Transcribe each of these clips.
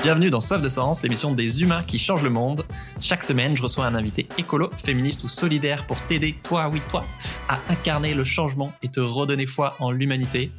Bienvenue dans Soif de Sens, l'émission des humains qui changent le monde. Chaque semaine, je reçois un invité écolo, féministe ou solidaire pour t'aider, toi, oui, toi, à incarner le changement et te redonner foi en l'humanité.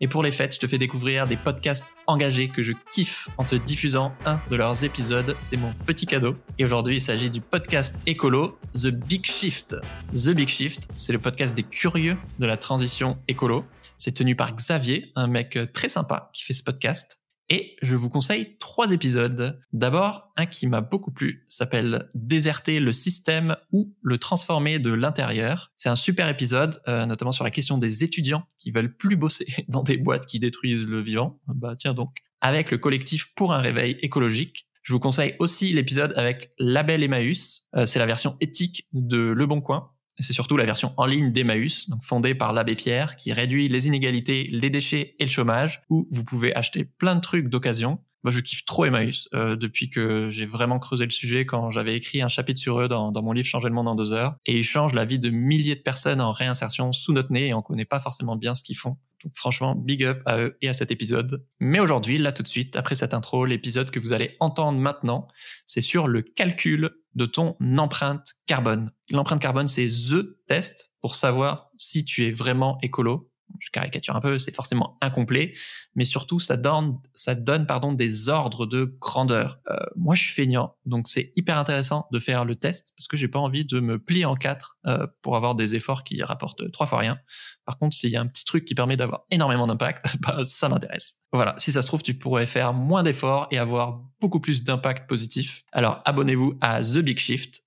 Et pour les fêtes, je te fais découvrir des podcasts engagés que je kiffe en te diffusant un de leurs épisodes. C'est mon petit cadeau. Et aujourd'hui, il s'agit du podcast écolo The Big Shift. The Big Shift, c'est le podcast des curieux de la transition écolo. C'est tenu par Xavier, un mec très sympa qui fait ce podcast. Et je vous conseille trois épisodes. D'abord, un qui m'a beaucoup plu, s'appelle Déserter le système ou le transformer de l'intérieur. C'est un super épisode, euh, notamment sur la question des étudiants qui veulent plus bosser dans des boîtes qui détruisent le vivant. Bah tiens donc. Avec le collectif pour un réveil écologique. Je vous conseille aussi l'épisode avec Label Emmaüs. Euh, c'est la version éthique de Le Bon Coin c'est surtout la version en ligne d'Emmaüs, donc fondée par l'abbé Pierre, qui réduit les inégalités, les déchets et le chômage, où vous pouvez acheter plein de trucs d'occasion. Moi, je kiffe trop Emmaüs euh, depuis que j'ai vraiment creusé le sujet quand j'avais écrit un chapitre sur eux dans, dans, mon livre Changer le monde en deux heures. Et ils changent la vie de milliers de personnes en réinsertion sous notre nez et on connaît pas forcément bien ce qu'ils font. Donc franchement, big up à eux et à cet épisode. Mais aujourd'hui, là tout de suite, après cette intro, l'épisode que vous allez entendre maintenant, c'est sur le calcul de ton empreinte carbone. L'empreinte carbone, c'est THE test pour savoir si tu es vraiment écolo je caricature un peu, c'est forcément incomplet, mais surtout ça donne, pardon des ordres de grandeur. Euh, moi, je suis feignant, donc c'est hyper intéressant de faire le test parce que j'ai pas envie de me plier en quatre euh, pour avoir des efforts qui rapportent trois fois rien. Par contre, s'il y a un petit truc qui permet d'avoir énormément d'impact, bah, ça m'intéresse. Voilà, si ça se trouve, tu pourrais faire moins d'efforts et avoir beaucoup plus d'impact positif. Alors abonnez-vous à The Big Shift.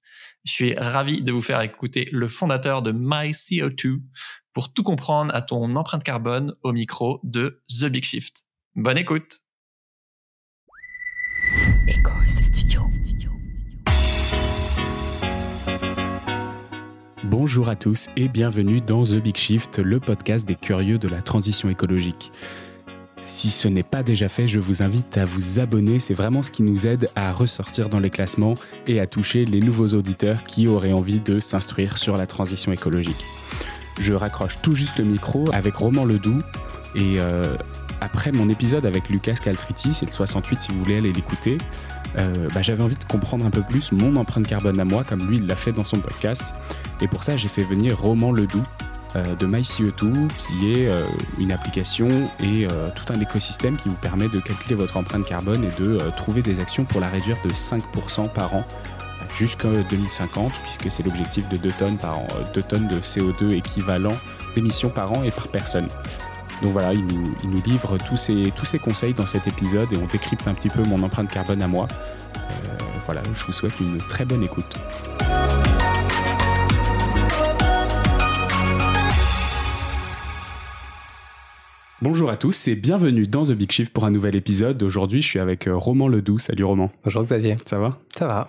Je suis ravi de vous faire écouter le fondateur de MyCO2, pour tout comprendre à ton empreinte carbone au micro de The Big Shift. Bonne écoute Bonjour à tous et bienvenue dans The Big Shift, le podcast des curieux de la transition écologique. Si ce n'est pas déjà fait, je vous invite à vous abonner, c'est vraiment ce qui nous aide à ressortir dans les classements et à toucher les nouveaux auditeurs qui auraient envie de s'instruire sur la transition écologique je raccroche tout juste le micro avec Roman Ledoux. Et euh, après mon épisode avec Lucas Caltriti, c'est le 68 si vous voulez aller l'écouter, euh, bah, j'avais envie de comprendre un peu plus mon empreinte carbone à moi, comme lui l'a fait dans son podcast. Et pour ça, j'ai fait venir Roman Ledoux euh, de MyCE2, qui est une application et tout un écosystème qui vous permet de calculer votre empreinte carbone et de trouver des actions pour la réduire de 5% par an jusqu'en 2050, puisque c'est l'objectif de 2 tonnes, par an, 2 tonnes de CO2 équivalent d'émissions par an et par personne. Donc voilà, il nous, livre tous ces, tous conseils dans cet épisode et on décrypte un petit peu mon empreinte carbone à moi. Euh, voilà, je vous souhaite une très bonne écoute. Bonjour à tous et bienvenue dans The Big Shift pour un nouvel épisode. Aujourd'hui, je suis avec euh, Roman Ledoux. Salut Roman. Bonjour Xavier. Ça va? Ça va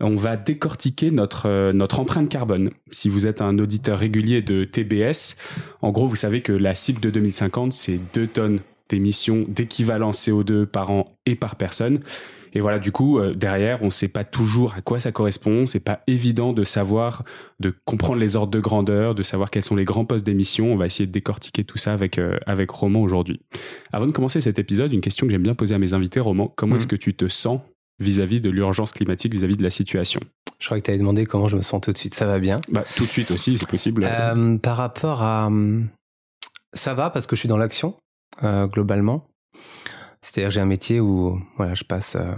on va décortiquer notre, euh, notre empreinte carbone. Si vous êtes un auditeur régulier de TBS, en gros, vous savez que la cible de 2050, c'est 2 tonnes d'émissions d'équivalent CO2 par an et par personne. Et voilà, du coup, euh, derrière, on ne sait pas toujours à quoi ça correspond. C'est pas évident de savoir, de comprendre les ordres de grandeur, de savoir quels sont les grands postes d'émission. On va essayer de décortiquer tout ça avec euh, avec Roman aujourd'hui. Avant de commencer cet épisode, une question que j'aime bien poser à mes invités, Roman. Comment mmh. est-ce que tu te sens vis-à-vis de l'urgence climatique, vis-à-vis de la situation Je crois que tu avais demandé comment je me sens tout de suite. Ça va bien bah, Tout de suite aussi, c'est possible. Euh, par rapport à... Hum, ça va parce que je suis dans l'action, euh, globalement. C'est-à-dire j'ai un métier où voilà, je passe, euh,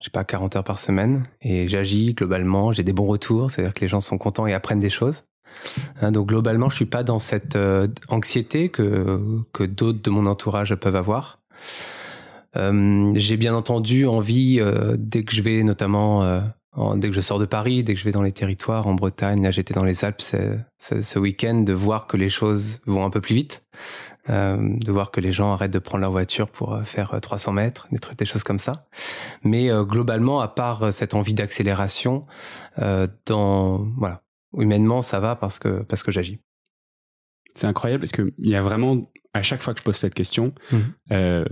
je sais pas, 40 heures par semaine et j'agis globalement, j'ai des bons retours, c'est-à-dire que les gens sont contents et apprennent des choses. Hein, donc globalement, je suis pas dans cette anxiété que, que d'autres de mon entourage peuvent avoir. Euh, j'ai bien entendu envie, euh, dès que je vais notamment, euh, dès que je sors de Paris, dès que je vais dans les territoires, en Bretagne, là j'étais dans les Alpes ce week-end, de voir que les choses vont un peu plus vite, de voir que les gens arrêtent de prendre leur voiture pour faire 300 mètres, des trucs, des choses comme ça. Mais globalement, à part cette envie d'accélération, dans voilà, humainement ça va parce que parce que j'agis. C'est incroyable parce qu'il y a vraiment, à chaque fois que je pose cette question, mmh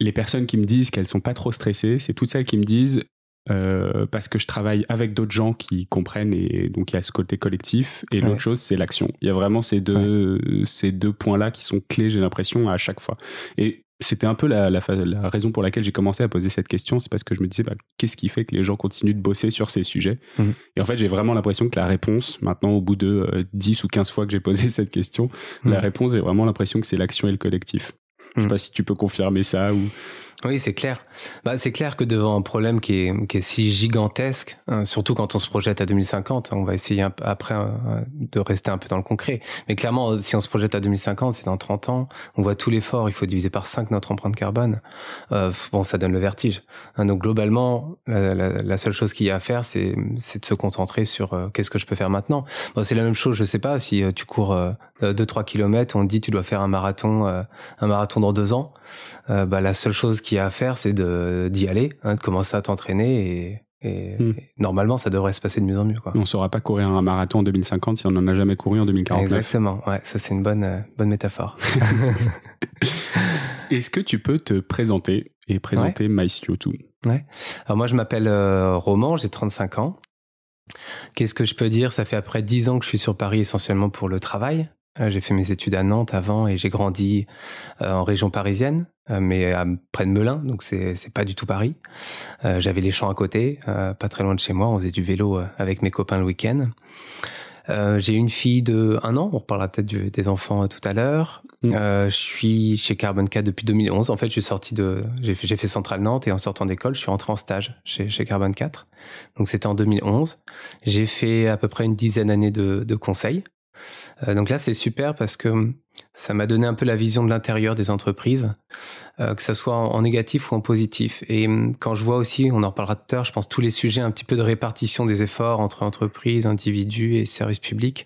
les personnes qui me disent qu'elles sont pas trop stressées, c'est toutes celles qui me disent euh, parce que je travaille avec d'autres gens qui comprennent et donc il y a ce côté collectif et l'autre chose c'est l'action. Il y a vraiment ces deux ces deux points là qui sont clés j'ai l'impression à chaque fois. Et c'était un peu la, la, la, raison pour laquelle j'ai commencé à poser cette question, c'est parce que je me disais, bah, qu'est-ce qui fait que les gens continuent de bosser sur ces sujets? Mhm. Et en fait, j'ai vraiment l'impression que la réponse, maintenant, au bout de euh, 10 ou 15 fois que j'ai posé cette question, la Mhm. réponse, j'ai vraiment l'impression que c'est l'action et le collectif. Je sais Mhm. pas si tu peux confirmer ça ou... Oui, c'est clair. Bah, c'est clair que devant un problème qui est, qui est si gigantesque, hein, surtout quand on se projette à 2050, on va essayer après euh, de rester un peu dans le concret. Mais clairement, si on se projette à 2050, c'est dans 30 ans, on voit tout l'effort, il faut diviser par 5 notre empreinte carbone. Euh, bon, ça donne le vertige. Hein, donc globalement, la, seule chose qu'il y a à faire, c'est de se concentrer sur euh, qu'est-ce que je peux faire maintenant. Bon, c'est la même chose, je sais pas, si euh, tu cours 2-3 kilomètres, on te dit tu dois faire un marathon, un marathon dans deux ans. Bah, la seule chose qu'il y a à faire, c'est d'y aller, hein, de commencer à t'entraîner et, et, Hmm. et normalement, ça devrait se passer de mieux en mieux. Quoi. On saura pas courir un marathon en 2050 si on n'en a jamais couru en 2049. Exactement, ouais, ça c'est une bonne, euh, bonne métaphore. Est-ce que tu peux te présenter et présenter MyCO2 Alors moi, je m'appelle euh, Roman, j'ai 35 ans. Qu'est-ce que je peux dire? Ça fait après 10 ans que je suis sur Paris essentiellement pour le travail. Euh, j'ai fait mes études à Nantes avant et j'ai grandi euh, en région parisienne, euh, mais à, près de Melun, donc c'est pas du tout Paris. J'avais les champs à côté, pas très loin de chez moi. On faisait du vélo avec mes copains le week-end. Euh, j'ai une fille de un an. On reparlera peut-être des enfants euh, tout à l'heure. Mm. Euh, je suis chez Carbon 4 depuis 2011. En fait, je suis sorti de, j'ai fait, fait Centrale Nantes et en sortant d'école, je suis rentré en stage chez, chez Carbon 4. Donc c'était en 2011. J'ai fait à peu près une dizaine d'années de, de conseils. Euh, donc là, c'est super parce que ça m'a donné un peu la vision de l'intérieur des entreprises, euh, que ça soit en, en négatif ou en positif. Et hum, quand je vois aussi, on en reparlera tout à l'heure, je pense tous les sujets un petit peu de répartition des efforts entre entreprises, individus et services publics,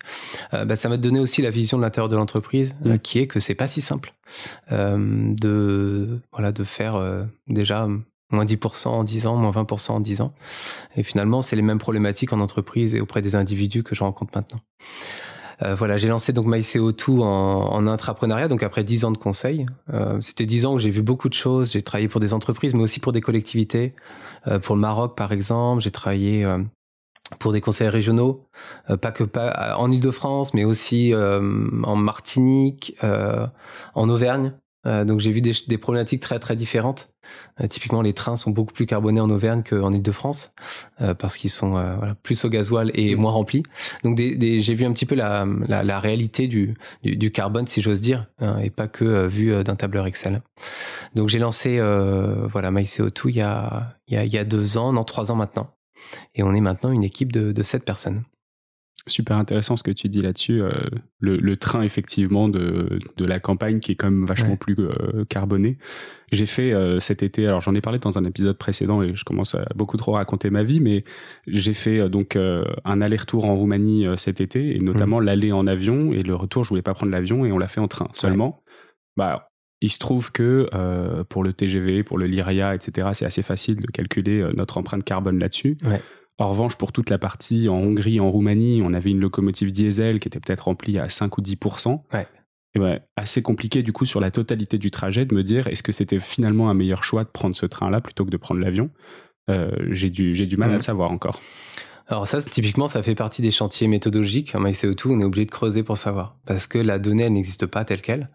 euh, bah, ça m'a donné aussi la vision de l'intérieur de l'entreprise, euh, Mm. qui est que c'est pas si simple de voilà de faire déjà hum, moins 10% en 10 ans, moins 20% en 10 ans. Et finalement, c'est les mêmes problématiques en entreprise et auprès des individus que je rencontre maintenant. Euh, voilà, j'ai lancé donc MyCO2 en, en intrapreneuriat, donc après 10 ans de conseil. Euh, C'était 10 ans où j'ai vu beaucoup de choses. J'ai travaillé pour des entreprises, mais aussi pour des collectivités. Euh, pour le Maroc, par exemple, j'ai travaillé euh, pour des conseils régionaux, pas que pas en Île-de-France, mais aussi en Martinique, en Auvergne. Euh, donc j'ai vu des, des problématiques très très différentes. Euh, typiquement, les trains sont beaucoup plus carbonés en Auvergne qu'en Île-de-France euh, parce qu'ils sont euh, voilà, plus au gasoil et moins remplis. Donc des, des- j'ai vu un petit peu la, la, la réalité du, du, du carbone, si j'ose dire, hein, et pas que euh, vu euh, d'un tableur Excel. Donc j'ai lancé euh, voilà MyCO2 il y a, il y, a, il y a deux ans, non trois ans maintenant. Et on est maintenant une équipe de, de sept personnes. Super intéressant ce que tu dis là-dessus. euh, le, le train, effectivement, de, de la campagne qui est quand même vachement Ouais. plus euh, carboné. J'ai fait euh, cet été, alors j'en ai parlé dans un épisode précédent et je commence à beaucoup trop raconter ma vie, mais j'ai fait euh, donc euh, un aller-retour en Roumanie euh, cet été et notamment l'aller en avion et le retour, je voulais pas prendre l'avion et on l'a fait en train. Seulement, bah, il se trouve que euh, pour le TGV, pour le Lyria, etc., c'est assez facile de calculer notre empreinte carbone là-dessus. Ouais. En revanche, pour toute la partie en Hongrie, en Roumanie, on avait une locomotive diesel qui était peut-être remplie à 5 ou 10 Ouais. Et ben, assez compliqué du coup sur la totalité du trajet de me dire est-ce que c'était finalement un meilleur choix de prendre ce train-là plutôt que de prendre l'avion? Euh, J'ai du, du mal à Mhm. le savoir encore. Alors ça, typiquement, ça fait partie des chantiers méthodologiques. En MyCO2, on est obligé de creuser pour savoir. Parce que la donnée, elle n'existe pas telle qu'elle.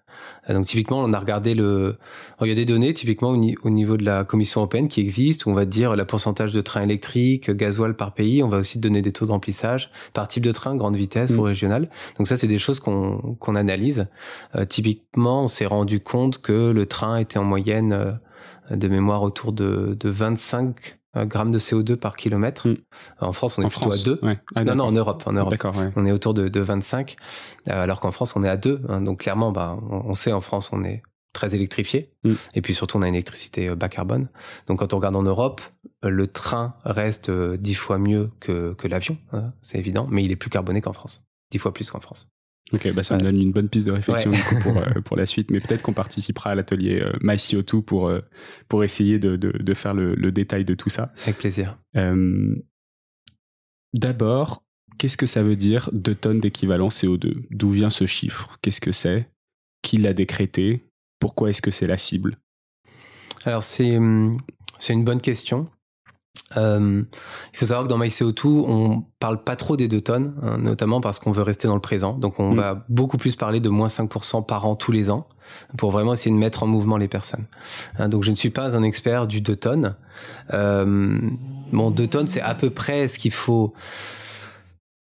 Euh, Donc typiquement, on a regardé le... Alors, il y a des données, typiquement au, ni- au niveau de la Commission européenne, qui existent, où on va dire le pourcentage de trains électriques, gasoil par pays. On va aussi donner des taux de remplissage par type de train, grande vitesse Mm. ou régional. Donc ça, c'est des choses qu'on qu'on analyse. Euh, typiquement, on s'est rendu compte que le train était en moyenne euh, de mémoire autour de, de 25 grammes de CO2 par kilomètre. Mm. En France, on est en plutôt France à 2. ouais. Ah, non, non, en Europe. En Europe. Ouais. On est autour de, de 25, euh, alors qu'en France, on est à 2. hein. donc clairement, bah, on, on sait en France, on est très électrifié. Mm. Et puis surtout, on a une électricité euh, bas carbone. Donc quand on regarde en Europe, euh, le train reste euh, 10 fois mieux que, que l'avion, hein, c'est évident, mais il est plus carboné qu'en France. 10 fois plus qu'en France. Ok, bah ça me donne une bonne piste de réflexion Ouais. pour, euh, pour la suite, mais peut-être qu'on participera à l'atelier euh, MyCO2 pour, euh, pour essayer de, de, de faire le, le détail de tout ça. Avec plaisir. Euh, D'abord, qu'est-ce que ça veut dire 2 tonnes d'équivalent CO2 D'où vient ce chiffre? Qu'est-ce que c'est? Qui l'a décrété? Pourquoi est-ce que c'est la cible? Alors c'est hum, c'est une bonne question. Euh, il faut savoir que dans MyCO2, on parle pas trop des deux tonnes, hein, notamment parce qu'on veut rester dans le présent. Donc on mm. va beaucoup plus parler de moins 5% par an tous les ans pour vraiment essayer de mettre en mouvement les personnes. Hein, donc je ne suis pas un expert du 2 tonnes. Euh, bon, 2 tonnes, c'est à peu près ce qu'il faut...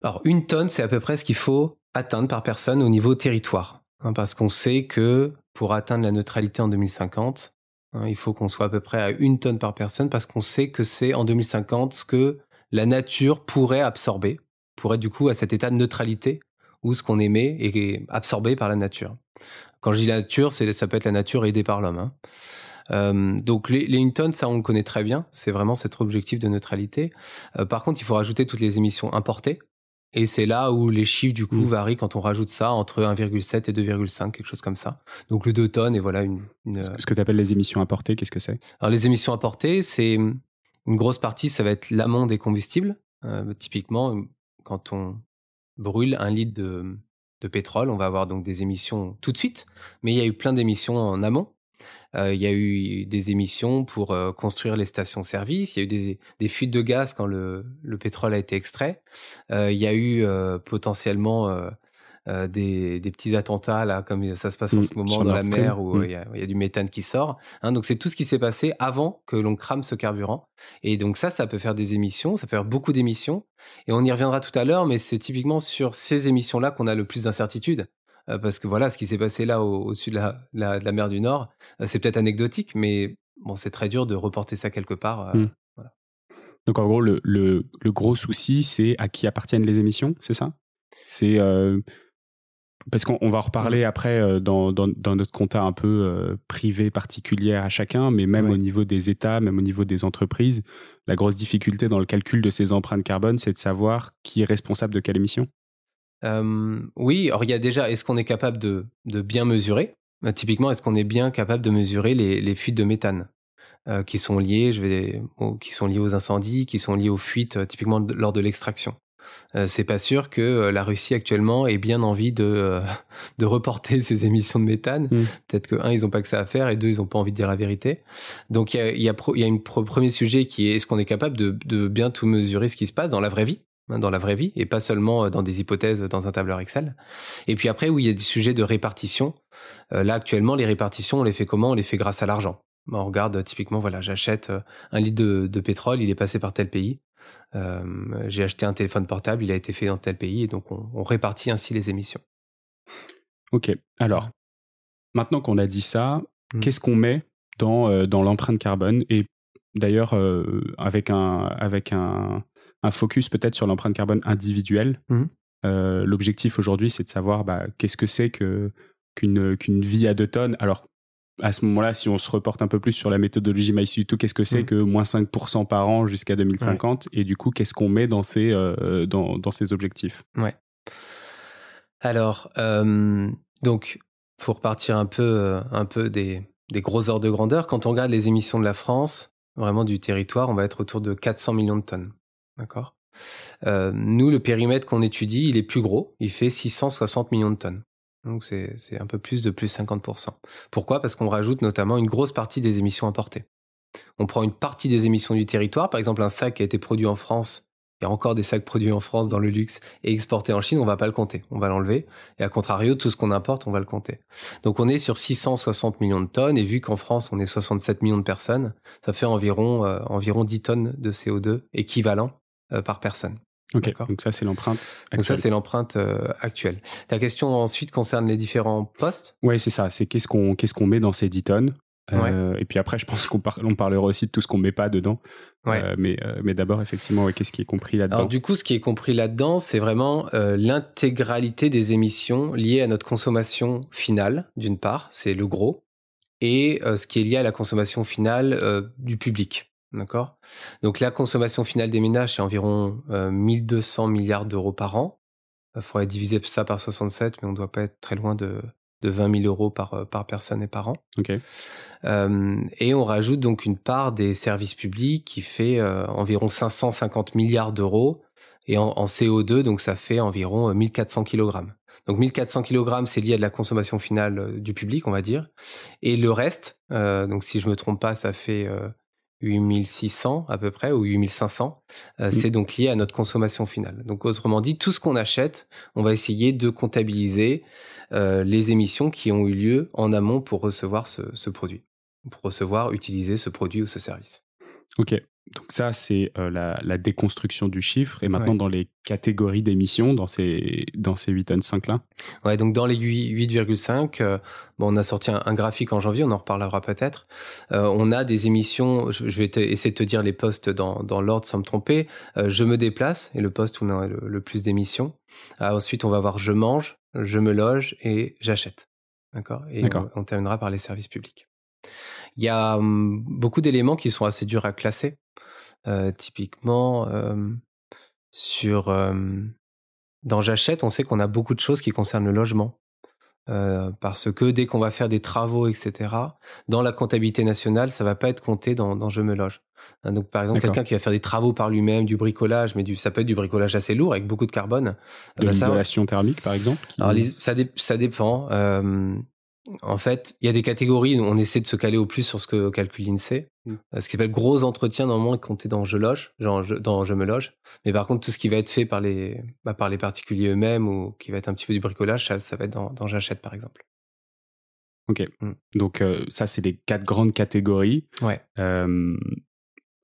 Alors une tonne, c'est à peu près ce qu'il faut atteindre par personne au niveau territoire. Hein, parce qu'on sait que pour atteindre la neutralité en 2050, Hein, il faut qu'on soit à peu près à une tonne par personne parce qu'on sait que c'est en 2050 ce que la nature pourrait absorber, pourrait du coup à cet état de neutralité où ce qu'on émet est absorbé par la nature. Quand je dis la nature, ça peut être la nature aidée par l'homme. Hein. Euh, donc les, une tonne, ça on le connaît très bien, c'est vraiment cet objectif de neutralité. Euh, par contre, il faut rajouter toutes les émissions importées, et c'est là où les chiffres, du coup, mmh. varient quand on rajoute ça entre 1,7 et 2,5, quelque chose comme ça. Donc le 2 tonnes, et voilà une. Ce que tu appelles les émissions importées, qu'est-ce que c'est? Alors les émissions importées, c'est une grosse partie, ça va être l'amont des combustibles. Euh, typiquement, quand on brûle un litre de, de pétrole, on va avoir donc des émissions tout de suite, mais il y a eu plein d'émissions en amont. Euh, il y a eu des émissions pour euh, construire les stations-service. Il y a eu des, fuites de gaz quand le, pétrole a été extrait. Euh, il y a eu potentiellement des, petits attentats là, comme ça se passe en mmh, ce moment dans la mer où mmh. il, y a, du méthane qui sort. Hein. donc c'est tout ce qui s'est passé avant que l'on crame ce carburant. Et donc ça, ça peut faire des émissions, ça peut faire beaucoup d'émissions. Et on y reviendra tout à l'heure, mais c'est typiquement sur ces émissions-là qu'on a le plus d'incertitudes. Euh, parce que voilà, ce qui s'est passé là au-dessus de, la, mer du Nord, euh, c'est peut-être anecdotique, mais bon, c'est très dur de reporter ça quelque part. Euh, mmh. Donc en gros, le, gros souci, c'est à qui appartiennent les émissions, c'est ça? C'est parce qu'on va en reparler mmh. après dans, notre compta un peu privé particulier à chacun, mais même au niveau des États, même au niveau des entreprises, la grosse difficulté dans le calcul de ces empreintes carbone, c'est de savoir qui est responsable de quelle émission oui, alors il y a déjà, est-ce qu'on est capable de, bien mesurer? Bah, Typiquement, est-ce qu'on est bien capable de mesurer les, fuites de méthane? Qui sont liées, je vais, qui sont liées aux incendies, qui sont liées aux fuites, typiquement lors de l'extraction. c'est pas sûr que la Russie actuellement ait bien envie de, de reporter ses émissions de méthane. Mmh. Peut-être que un, ils n'ont pas que ça à faire, et deux, ils n'ont pas envie de dire la vérité. Donc il y a, y, y a un premier sujet qui est est-ce qu'on est capable de, de bien tout mesurer ce qui se passe dans la vraie vie? Dans la vraie vie et pas seulement euh, dans des hypothèses dans un tableur Excel. Et puis après, où il y a des sujets de répartition. Euh, là, actuellement, les répartitions, on les fait comment? On les fait grâce à l'argent. On regarde typiquement, voilà, j'achète euh, un litre de, pétrole, il est passé par tel pays. J'ai acheté un téléphone portable, il a été fait dans tel pays, et donc on, répartit ainsi les émissions. Ok, alors, maintenant qu'on a dit ça, mmh. qu'est-ce qu'on met dans, dans l'empreinte carbone? Et d'ailleurs, avec un, avec un, un focus peut-être sur l'empreinte carbone individuelle. Mmh. Euh, l'objectif aujourd'hui, c'est de savoir bah, qu'est-ce que c'est que, qu'une, vie à deux tonnes. Alors, à ce moment-là, si on se reporte un peu plus sur la méthodologie MyCU2, qu'est-ce que c'est mmh. que moins 5% par an jusqu'à 2050 Et du coup, qu'est-ce qu'on met dans ces, euh, dans, dans, ces objectifs? Ouais. Alors, euh, donc, faut repartir un peu, un peu des, des gros ordres de grandeur. Quand on regarde les émissions de la France, vraiment du territoire, on va être autour de 400 millions de tonnes. D'accord euh, Nous, le périmètre qu'on étudie, il est plus gros. Il fait 660 millions de tonnes. Donc c'est un peu plus de plus 50%. Pourquoi? Parce qu'on rajoute notamment une grosse partie des émissions importées. On prend une partie des émissions du territoire, par exemple un sac qui a été produit en France, il y a encore des sacs produits en France dans le luxe et exportés en Chine, on va pas le compter, on va l'enlever. Et à contrario, tout ce qu'on importe, on va le compter. Donc on est sur 660 millions de tonnes et vu qu'en France on est 67 millions de personnes, ça fait environ, euh, environ 10 tonnes de CO2 équivalent par personne. Ok, donc ça c'est l'empreinte. Donc ça c'est l'empreinte euh, actuelle. Ta question ensuite concerne les différents postes? Oui, c'est ça. C'est qu'est-ce qu'on qu'est-ce qu'on met dans ces 10 tonnes. Euh, et puis après, je pense qu'on on parlera aussi de tout ce qu'on met pas dedans. mais mais d'abord, effectivement, qu'est-ce qui est compris là-dedans? Alors du coup, ce qui est compris là-dedans, c'est vraiment l'intégralité des émissions liées à notre consommation finale, d'une part, c'est le gros, et ce qui est lié à la consommation finale du public. D'accord? Donc la consommation finale des ménages, c'est environ 1200 milliards d'euros par an. Il faudrait diviser ça par 67, mais on ne doit pas être très loin de, de 20 000 euros par, par personne et par an. et on rajoute donc une part des services publics qui fait environ 550 milliards d'euros. Et en, CO2, donc ça fait environ 1400 kg. Donc 1400 kg, c'est lié à de la consommation finale du public, on va dire. Et le reste, donc si je me trompe pas, ça fait 8600 à peu près ou 8500. Euh, mm. C'est donc lié à notre consommation finale. Donc autrement dit, tout ce qu'on achète, on va essayer de comptabiliser euh, les émissions qui ont eu lieu en amont pour recevoir ce, ce produit, pour recevoir, utiliser ce produit ou ce service. Ok. Donc ça, c'est euh, la, déconstruction du chiffre. Et maintenant, dans les catégories d'émissions, dans ces, dans ces 8 tonnes 5 là Ouais, donc dans les 8,5, euh, bon, on a sorti un, graphique en janvier, on en reparlera peut-être. Euh, on a des émissions, je, vais essayer de te dire les postes dans, dans l'ordre sans me tromper. je me déplace, et le poste où on a le, plus d'émissions. ensuite, on va voir je mange, je me loge et j'achète. D'accord? Et on terminera par les services publics. Il y a hum, beaucoup d'éléments qui sont assez durs à classer. Euh, typiquement, sur dans J'achète, on sait qu'on a beaucoup de choses qui concernent le logement. parce que dès qu'on va faire des travaux, etc., dans la comptabilité nationale, ça va pas être compté dans, Je me loge. Hein, donc, par exemple, quelqu'un qui va faire des travaux par lui-même, du bricolage, mais du, ça peut être du bricolage assez lourd avec beaucoup de carbone. De bah, l'isolation thermique, par exemple. Alors, ça, ça, dépend. En fait, il y a des catégories. On essaie de se caler au plus sur ce que calcule l'INSEE. Mm. Euh, ce qui s'appelle gros entretien, normalement, est compté dans je loge, genre dans je me loge. Mais par contre, tout ce qui va être fait par les, bah, par les particuliers eux-mêmes ou qui va être un petit peu du bricolage, ça, va être dans, j'achète, par exemple. Ok. Mm. Donc, euh, ça, c'est les quatre grandes catégories. Ouais. Euh,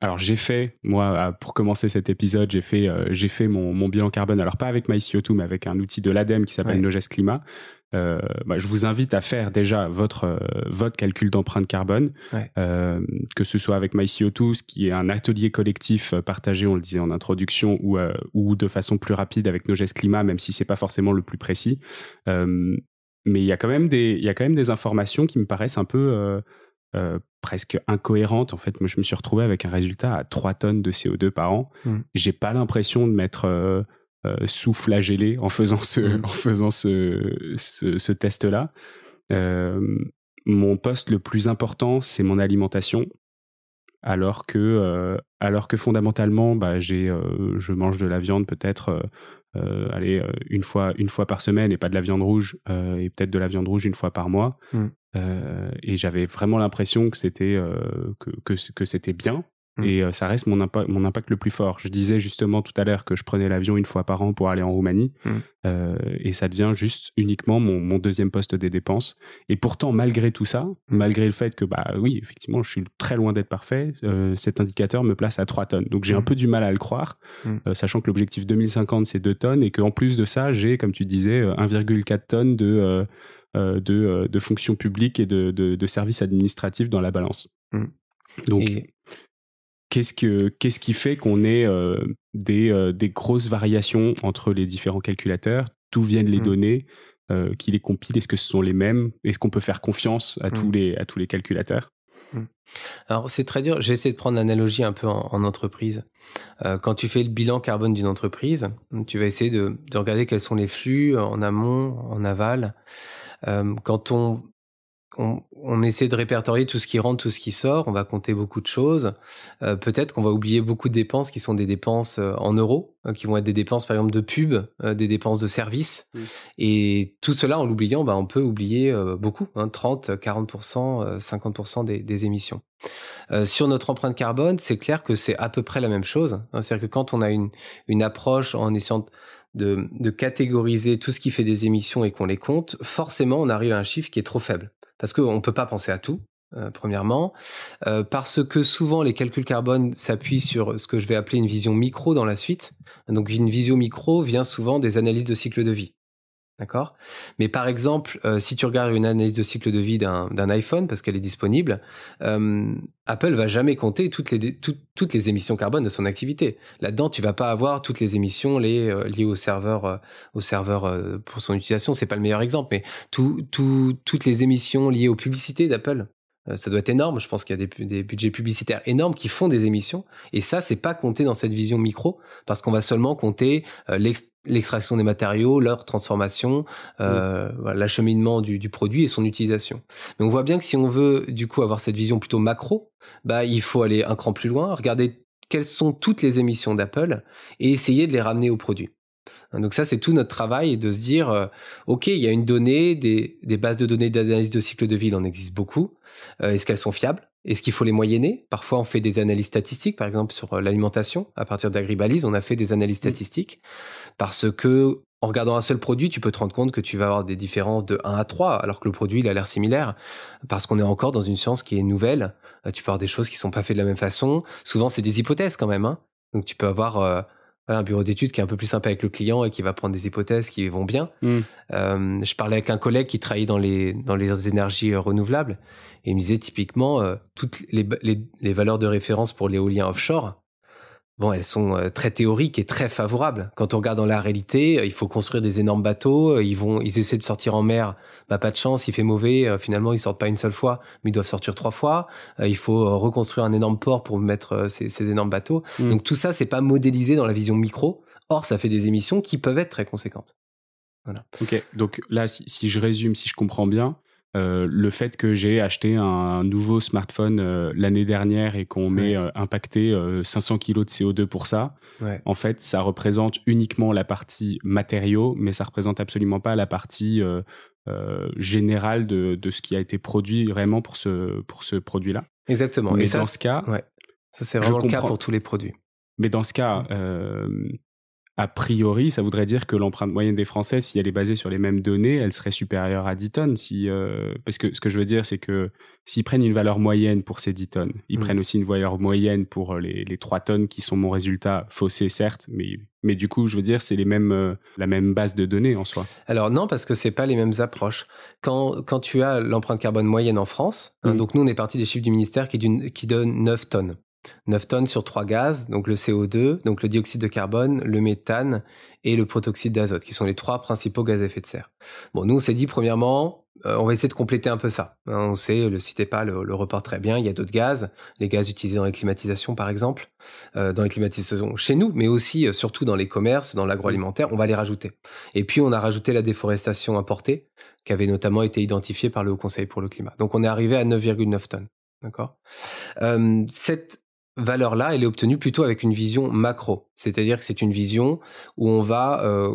alors j'ai fait, moi, pour commencer cet épisode, j'ai fait, j'ai fait mon, mon, bilan carbone. Alors pas avec MyCO2, mais avec un outil de l'ADEME qui s'appelle Noges Climat. Euh, bah, je vous invite à faire déjà votre euh, votre calcul d'empreinte carbone, euh, que ce soit avec MyCO2, qui est un atelier collectif partagé, on le disait en introduction, ou ou de façon plus rapide avec nos gestes climat, même si c'est pas forcément le plus précis. mais il y a quand même des il y a quand même des informations qui me paraissent un peu presque incohérentes. En fait, moi, je me suis retrouvé avec un résultat à 3 tonnes de CO2 par an. Mmh. J'ai pas l'impression de mettre euh, sous-flagellé en faisant ce, mmh. en faisant ce, ce, test-là. Euh, mon poste le plus important, c'est mon alimentation. Alors que, euh, alors que fondamentalement, bah, j'ai, je mange de la viande peut-être allez, une, fois, une fois par semaine et pas de la viande rouge, et peut-être de la viande rouge une fois par mois. Mmh. Et j'avais vraiment l'impression que c'était que, que, que c'était bien Mmh. Et euh, ça reste mon, impact, mon impact le plus fort. Je disais justement tout à l'heure que je prenais l'avion une fois par an pour aller en Roumanie. Mmh. Euh, et ça devient juste uniquement mon, mon, deuxième poste des dépenses. Et pourtant, malgré tout ça, mmh. malgré le fait que, bah oui, effectivement, je suis très loin d'être parfait, euh, cet indicateur me place à 3 tonnes. Donc j'ai un peu du mal à le croire, sachant que l'objectif 2050, c'est 2 tonnes et qu'en plus de ça, j'ai, comme tu disais, 1,4 tonnes de, de, de fonctions publiques et de, de, de, services administratifs dans la balance. Donc, Qu'est-ce, que, qu'est-ce qui fait qu'on ait euh, des, euh, des, grosses variations entre les différents calculateurs? D'où viennent les mmh. données euh, Qui les compilent? Est-ce que ce sont les mêmes? Est-ce qu'on peut faire confiance à, tous, mmh. les, à tous les calculateurs? Mmh. alors c'est très dur. J'ai essayé de prendre l'analogie un peu en, entreprise. quand tu fais le bilan carbone d'une entreprise, tu vas essayer de, de, regarder quels sont les flux en amont, en aval. quand on on, essaie de répertorier tout ce qui rentre, tout ce qui sort. On va compter beaucoup de choses. Euh, peut-être qu'on va oublier beaucoup de dépenses qui sont des dépenses euh, en euros, euh, qui vont être des dépenses par exemple de pub, des dépenses de services. Et tout cela, en l'oubliant, bah, on peut oublier beaucoup, 30, 40%, 50% des, émissions. sur notre empreinte carbone, c'est clair que c'est à peu près la même chose. Hein. C'est-à-dire que quand on a une, une approche en essayant de, de catégoriser tout ce qui fait des émissions et qu'on les compte, forcément, on arrive à un chiffre qui est trop faible parce qu'on ne peut pas penser à tout. Euh, premièrement, euh, parce que souvent les calculs carbone s'appuient sur ce que je vais appeler une vision micro dans la suite. Donc une vision micro vient souvent des analyses de cycle de vie. D'accord? Mais par exemple, euh, si tu regardes une analyse de cycle de vie d'un iPhone, parce qu'elle est disponible, euh, Apple va jamais compter toutes les, émissions carbone de son activité. Là-dedans, tu vas pas avoir toutes les émissions liées, euh, liées au serveur, au serveur pour son utilisation. C'est pas le meilleur exemple, mais toutes les émissions liées aux publicités d'Apple. Ça doit être énorme. Je pense qu'il y a des, des, budgets publicitaires énormes qui font des émissions. Et ça, c'est pas compté dans cette vision micro, parce qu'on va seulement compter l'extraction des matériaux, leur transformation, euh, l'acheminement du, du, produit et son utilisation. Mais on voit bien que si on veut du coup avoir cette vision plutôt macro, bah il faut aller un cran plus loin, regarder quelles sont toutes les émissions d'Apple et essayer de les ramener au produit. Donc ça, c'est tout notre travail de se dire, euh, OK, il y a une donnée, des, des bases de données d'analyse de cycle de vie, il en existe beaucoup. Euh, est-ce qu'elles sont fiables? Est-ce qu'il faut les moyenner? Parfois, on fait des analyses statistiques, par exemple sur l'alimentation. À partir d'Agribalise, on a fait des analyses mmh. statistiques parce que en regardant un seul produit, tu peux te rendre compte que tu vas avoir des différences de 1 à 3, alors que le produit, il a l'air similaire, parce qu'on est encore dans une science qui est nouvelle. Euh, tu peux avoir des choses qui sont pas faites de la même façon. Souvent, c'est des hypothèses quand même. Hein. Donc, tu peux avoir euh, un bureau d'études qui est un peu plus sympa avec le client et qui va prendre des hypothèses qui vont bien. Mmh. Euh, je parlais avec un collègue qui travaillait dans les, dans les énergies renouvelables et il me disait typiquement toutes les, les, les valeurs de référence pour l'éolien offshore bon, elles sont euh, très théoriques et très favorables. Quand on regarde dans la réalité, euh, il faut construire des énormes bateaux, euh, ils vont, ils essaient de sortir en mer, bah pas de chance, il fait mauvais, finalement ils sortent pas une seule fois, mais ils doivent sortir trois fois. il faut reconstruire un énorme port pour mettre ces, énormes bateaux. Mm. Donc tout ça, c'est pas modélisé dans la vision micro. Or, ça fait des émissions qui peuvent être très conséquentes. Voilà. Ok, donc là, si je résume, si je comprends bien, euh, le fait que j'ai acheté un nouveau smartphone euh, l'année dernière et qu'on m'ait euh, impacté 500 kilos de CO2 pour ça, en fait, ça représente uniquement la partie matériaux, mais ça représente absolument pas la partie générale de, de, ce qui a été produit vraiment pour ce, pour ce produit-là. Exactement. Mais et dans ce cas, ça c'est vraiment le cas pour tous les produits. Mais dans ce cas, a priori, ça voudrait dire que l'empreinte moyenne des Français, si elle est basée sur les mêmes données, elle serait supérieure à 10 tonnes. Si, euh, parce que ce que je veux dire, c'est que s'ils prennent une valeur moyenne pour ces 10 tonnes, ils mm. prennent aussi une valeur moyenne pour les, les 3 tonnes qui sont mon résultat faussé, certes, mais, mais du coup, je veux dire, c'est les mêmes, euh, la même base de données en soi. Alors non, parce que c'est pas les mêmes approches. Quand, quand tu as l'empreinte carbone moyenne en France, hein, mm. donc nous, on est parti des chiffres du ministère qui, qui donnent 9 tonnes. 9 tonnes sur trois gaz, donc le CO2, donc le dioxyde de carbone, le méthane et le protoxyde d'azote, qui sont les trois principaux gaz à effet de serre. Bon, nous, on s'est dit, premièrement, euh, on va essayer de compléter un peu ça. Hein, on sait, le site pas le, le report très bien, il y a d'autres gaz, les gaz utilisés dans les climatisations, par exemple, euh, dans les climatisations chez nous, mais aussi, euh, surtout dans les commerces, dans l'agroalimentaire, on va les rajouter. Et puis, on a rajouté la déforestation importée, qui avait notamment été identifiée par le Haut Conseil pour le climat. Donc, on est arrivé à 9,9 tonnes. D'accord? Cette valeur-là, elle est obtenue plutôt avec une vision macro. C'est-à-dire que c'est une vision où on va euh,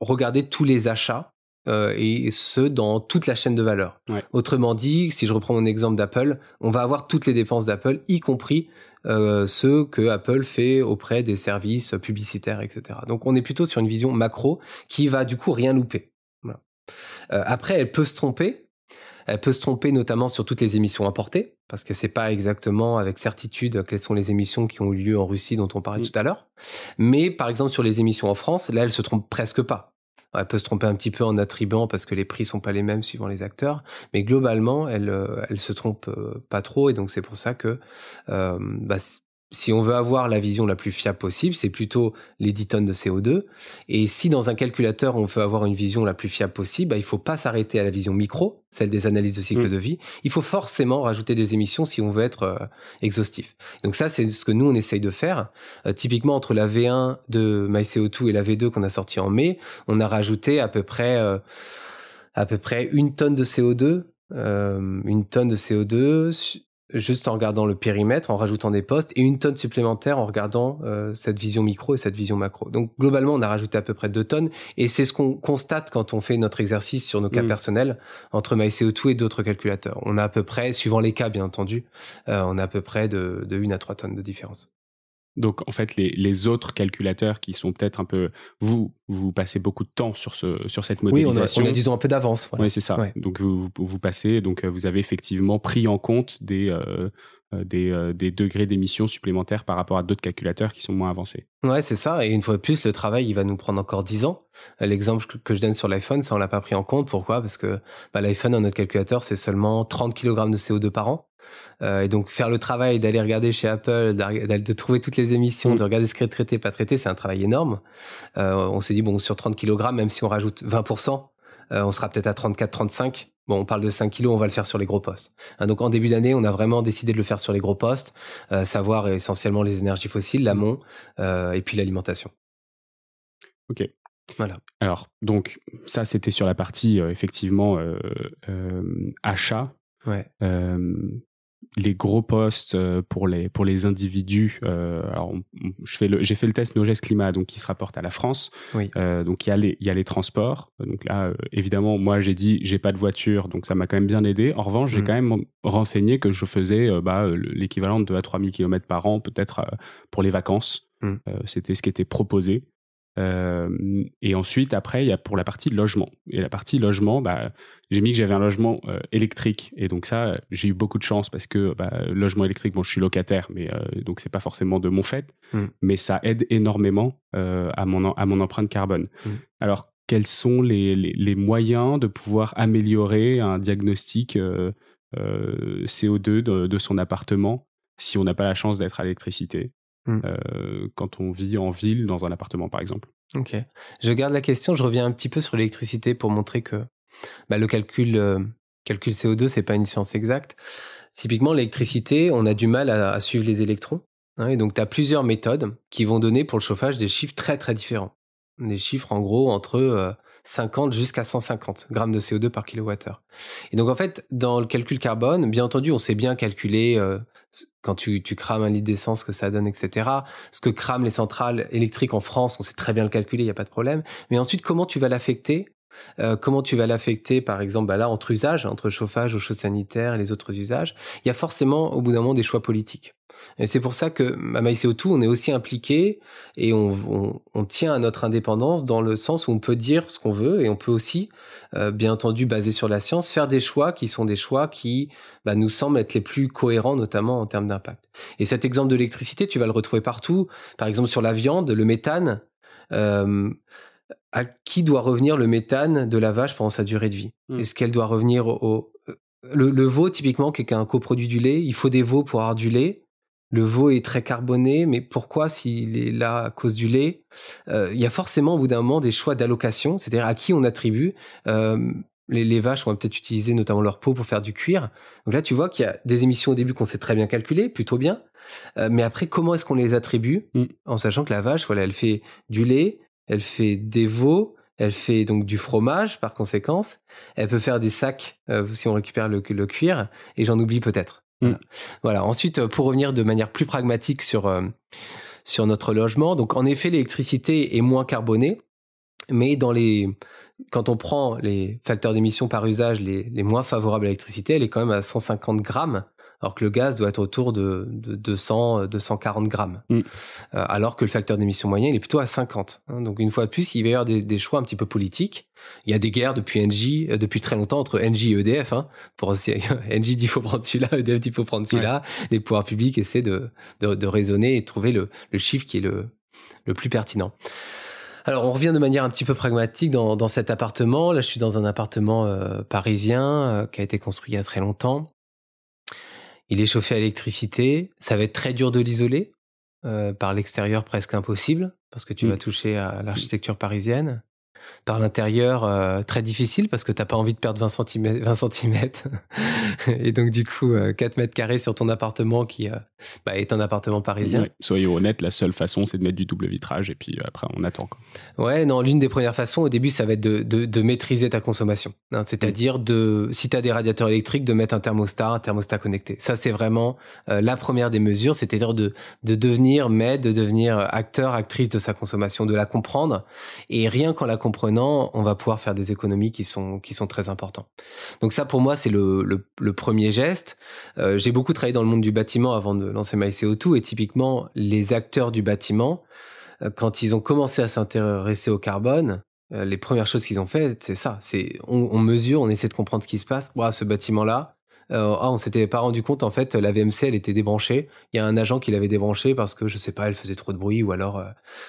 regarder tous les achats euh, et ce dans toute la chaîne de valeur. Autrement dit, si je reprends mon exemple d'Apple, on va avoir toutes les dépenses d'Apple, y compris euh, ceux que Apple fait auprès des services publicitaires, etc. Donc on est plutôt sur une vision macro qui va du coup rien louper. après, elle peut se tromper, elle peut se tromper notamment sur toutes les émissions importées, parce qu'elle ne sait pas exactement avec certitude quelles sont les émissions qui ont eu lieu en Russie dont on parlait mm. tout à l'heure. Mais par exemple sur les émissions en France, là, elle se trompe presque pas. Elle peut se tromper un petit peu en attribuant parce que les prix sont pas les mêmes suivant les acteurs, mais globalement, elle, euh, elle se trompe euh, pas trop et donc c'est pour ça que euh, bah, si on veut avoir la vision la plus fiable possible, c'est plutôt les 10 tonnes de CO2. Et si dans un calculateur, on veut avoir une vision la plus fiable possible, bah, il ne faut pas s'arrêter à la vision micro, celle des analyses de cycle mm. de vie. Il faut forcément rajouter des émissions si on veut être euh, exhaustif. Donc ça, c'est ce que nous, on essaye de faire. Euh, typiquement, entre la V1 de MyCO2 et la V2 qu'on a sorti en mai, on a rajouté à peu près, euh, à peu près une tonne de CO2 une tonne de CO2 juste en regardant le périmètre, en rajoutant des postes, et une tonne supplémentaire en regardant euh, cette vision micro et cette vision macro. Donc globalement, on a rajouté à peu près deux tonnes, et c'est ce qu'on constate quand on fait notre exercice sur nos cas mm. personnels entre MyCO2 et d'autres calculateurs. On a à peu près, suivant les cas bien entendu, euh, on a à peu près de, de 1 à 3 tonnes de différence. Donc en fait, les, les autres calculateurs qui sont peut-être un peu... Vous, vous passez beaucoup de temps sur, ce, sur cette modélisation. Oui, on a, disons un peu d'avance. Oui, c'est ça. Donc vous, vous, passez, donc euh, vous avez effectivement pris en compte des, euh, euh, des, des, degrés d'émission supplémentaires par rapport à d'autres calculateurs qui sont moins avancés. Ouais, c'est ça. Et une fois de plus, le travail, il va nous prendre encore 10 ans. L'exemple que je donne sur l'iPhone, ça, on l'a pas pris en compte. Pourquoi? Parce que bah, l'iPhone, dans notre calculateur, c'est seulement 30 kg de CO2 par an. Euh, et donc faire le travail d'aller regarder chez Apple, de trouver toutes les émissions, mm. de regarder ce qui est traité, pas traité, c'est un travail énorme. Euh, on s'est dit, bon, sur 30 kg, même si on rajoute 20%, euh, on sera peut-être à 34-35. Bon, on parle de 5 kg, on va le faire sur les gros postes. Hein, donc en début d'année, on a vraiment décidé de le faire sur les gros postes, savoir essentiellement les énergies fossiles, l'amont, et puis l'alimentation. Ok. Voilà. Alors, donc, ça, c'était sur la partie, effectivement, achat. Ouais les gros postes euh, pour les pour les individus. Euh, alors, je fais le, j'ai fait le test Nogest Climat, donc qui se rapporte à la France. Oui. Euh, donc il y a les il y a les transports. Donc là, euh, évidemment, moi j'ai dit j'ai pas de voiture, donc ça m'a quand même bien aidé. En revanche, j'ai Mm. quand même renseigné que je faisais euh, bah, le- l'équivalent de 2 à 3 000 km par an, peut-être pour les vacances. Mm. Euh, C'était ce qui était proposé. Euh, et ensuite, après, il y a pour la partie logement. Et la partie logement, bah, j'ai mis que j'avais un logement euh, électrique. Et donc ça, j'ai eu beaucoup de chance parce que bah, logement électrique, bon, je suis locataire, mais euh, donc c'est pas forcément de mon fait, Mm. mais ça aide énormément euh, à, mon, à mon empreinte carbone. Mm. Alors, quels sont les, les, les moyens de pouvoir améliorer un diagnostic euh, euh, CO2 de, de son appartement si on n'a pas la chance d'être à l'électricité? Mm. euh, quand on vit en ville dans un appartement par exemple Ok. Je garde la question. Je reviens un petit peu sur l'électricité pour montrer que bah, le calcul, euh, calcul CO2, c'est pas une science exacte. Typiquement, l'électricité, on a du mal à, à suivre les électrons. hein, et donc, tu as plusieurs méthodes qui vont donner pour le chauffage des chiffres très très différents. Des chiffres en gros entre euh, 50 jusqu'à 150 grammes de CO2 par kilowattheure. Et donc, en fait, dans le calcul carbone, bien entendu, on sait bien calculer euh, quand tu, crames un litre d'essence, ce que ça donne, etc. Ce que crament les centrales électriques en France, on sait très bien le calculer, il n'y a pas de problème. Mais ensuite, comment tu vas l'affecter Euh, Comment tu vas l'affecter, par exemple, bah là, entre usages, entre chauffage, eau chaude sanitaire et les autres usages Il y a forcément, au bout d'un moment, des choix politiques. Et c'est pour ça que à MyCO2, on est aussi impliqué et on tient à notre indépendance dans le sens où on peut dire ce qu'on veut et on peut aussi, euh, bien entendu, basé sur la science, faire des choix qui sont des choix qui bah, nous semblent être les plus cohérents, notamment en termes d'impact. Et cet exemple de l'électricité, tu vas le retrouver partout. Par exemple, sur la viande, le méthane. Euh, à qui doit revenir le méthane de la vache pendant sa durée de vie? Mm. Est-ce qu'elle doit revenir au... au- Le, le veau, typiquement, qui est un coproduit du lait, il faut des veaux pour avoir du lait. Le veau est très carboné, mais pourquoi s'il est là à cause du lait? Euh, Il y a forcément au bout d'un moment des choix d'allocation, c'est-à-dire à qui on attribue. Euh, les, les vaches vont peut-être utiliser notamment leur peau pour faire du cuir. Donc là, tu vois qu'il y a des émissions au début qu'on sait très bien calculer, plutôt bien. Euh, mais après, comment est-ce qu'on les attribue? Mm. En sachant que la vache, voilà, elle fait du lait, elle fait des veaux, elle fait donc du fromage par conséquence. Elle peut faire des sacs euh, si on récupère le, le cuir. Et j'en oublie peut-être. Voilà. Voilà. Ensuite, euh, pour revenir de manière plus pragmatique sur, euh, sur notre logement, donc en effet, l'électricité est moins carbonée, mais dans les, quand on prend les facteurs d'émission par usage les, les moins favorables à l'électricité, elle est quand même à 150 grammes, alors que le gaz doit être autour de, de 200, euh, 240 grammes. Mm. Euh, alors que le facteur d'émission moyen, il est plutôt à 50. hein. Donc une fois de plus, il va y avoir des, des choix un petit peu politiques. Il y a des guerres depuis NJ, euh, depuis très longtemps entre NJ et EDF. Hein, pour NJ dit il faut prendre celui-là, EDF dit il faut prendre celui-là. Les pouvoirs publics essaient de, de, de raisonner et de trouver le, le chiffre qui est le, le plus pertinent. Alors, on revient de manière un petit peu pragmatique dans, dans cet appartement. Là, je suis dans un appartement euh, parisien euh, qui a été construit il y a très longtemps. Il est chauffé à l'électricité. Ça va être très dur de l'isoler. Euh, par l'extérieur, presque impossible, parce que tu Mm. vas toucher à l'architecture parisienne. Par l'intérieur, euh, très difficile, parce que t'as pas envie de perdre 20 cm. 20 centimètres. Et donc, du coup, euh, 4 mètres carrés sur ton appartement qui euh, bah, est un appartement parisien. Ouais, soyons honnêtes, la seule façon c'est de mettre du double vitrage et puis euh, après on attend. Quoi. Ouais, non, l'une des premières façons au début, ça va être de, de, de maîtriser ta consommation. hein. C'est-à-dire de, si tu as des radiateurs électriques, de mettre un thermostat, un thermostat connecté. Ça, c'est vraiment la première des mesures, c'est-à-dire de, de devenir maître, de devenir acteur, actrice de sa consommation, de la comprendre. Et rien qu'en la on va pouvoir faire des économies qui sont, qui sont très importantes. Donc ça, pour moi, c'est le, le, premier geste. Euh, J'ai beaucoup travaillé dans le monde du bâtiment avant de lancer MyCO2 et typiquement, les acteurs du bâtiment, euh, quand ils ont commencé à s'intéresser au carbone, euh, les premières choses qu'ils ont faites, c'est ça. C'est on, mesure, on essaie de comprendre ce qui se passe. Ouah, ce bâtiment-là, euh, ah, on s'était pas rendu compte en fait, la VMC elle était débranchée. Il y a un agent qui l'avait débranchée parce que je sais pas, elle faisait trop de bruit ou alors euh,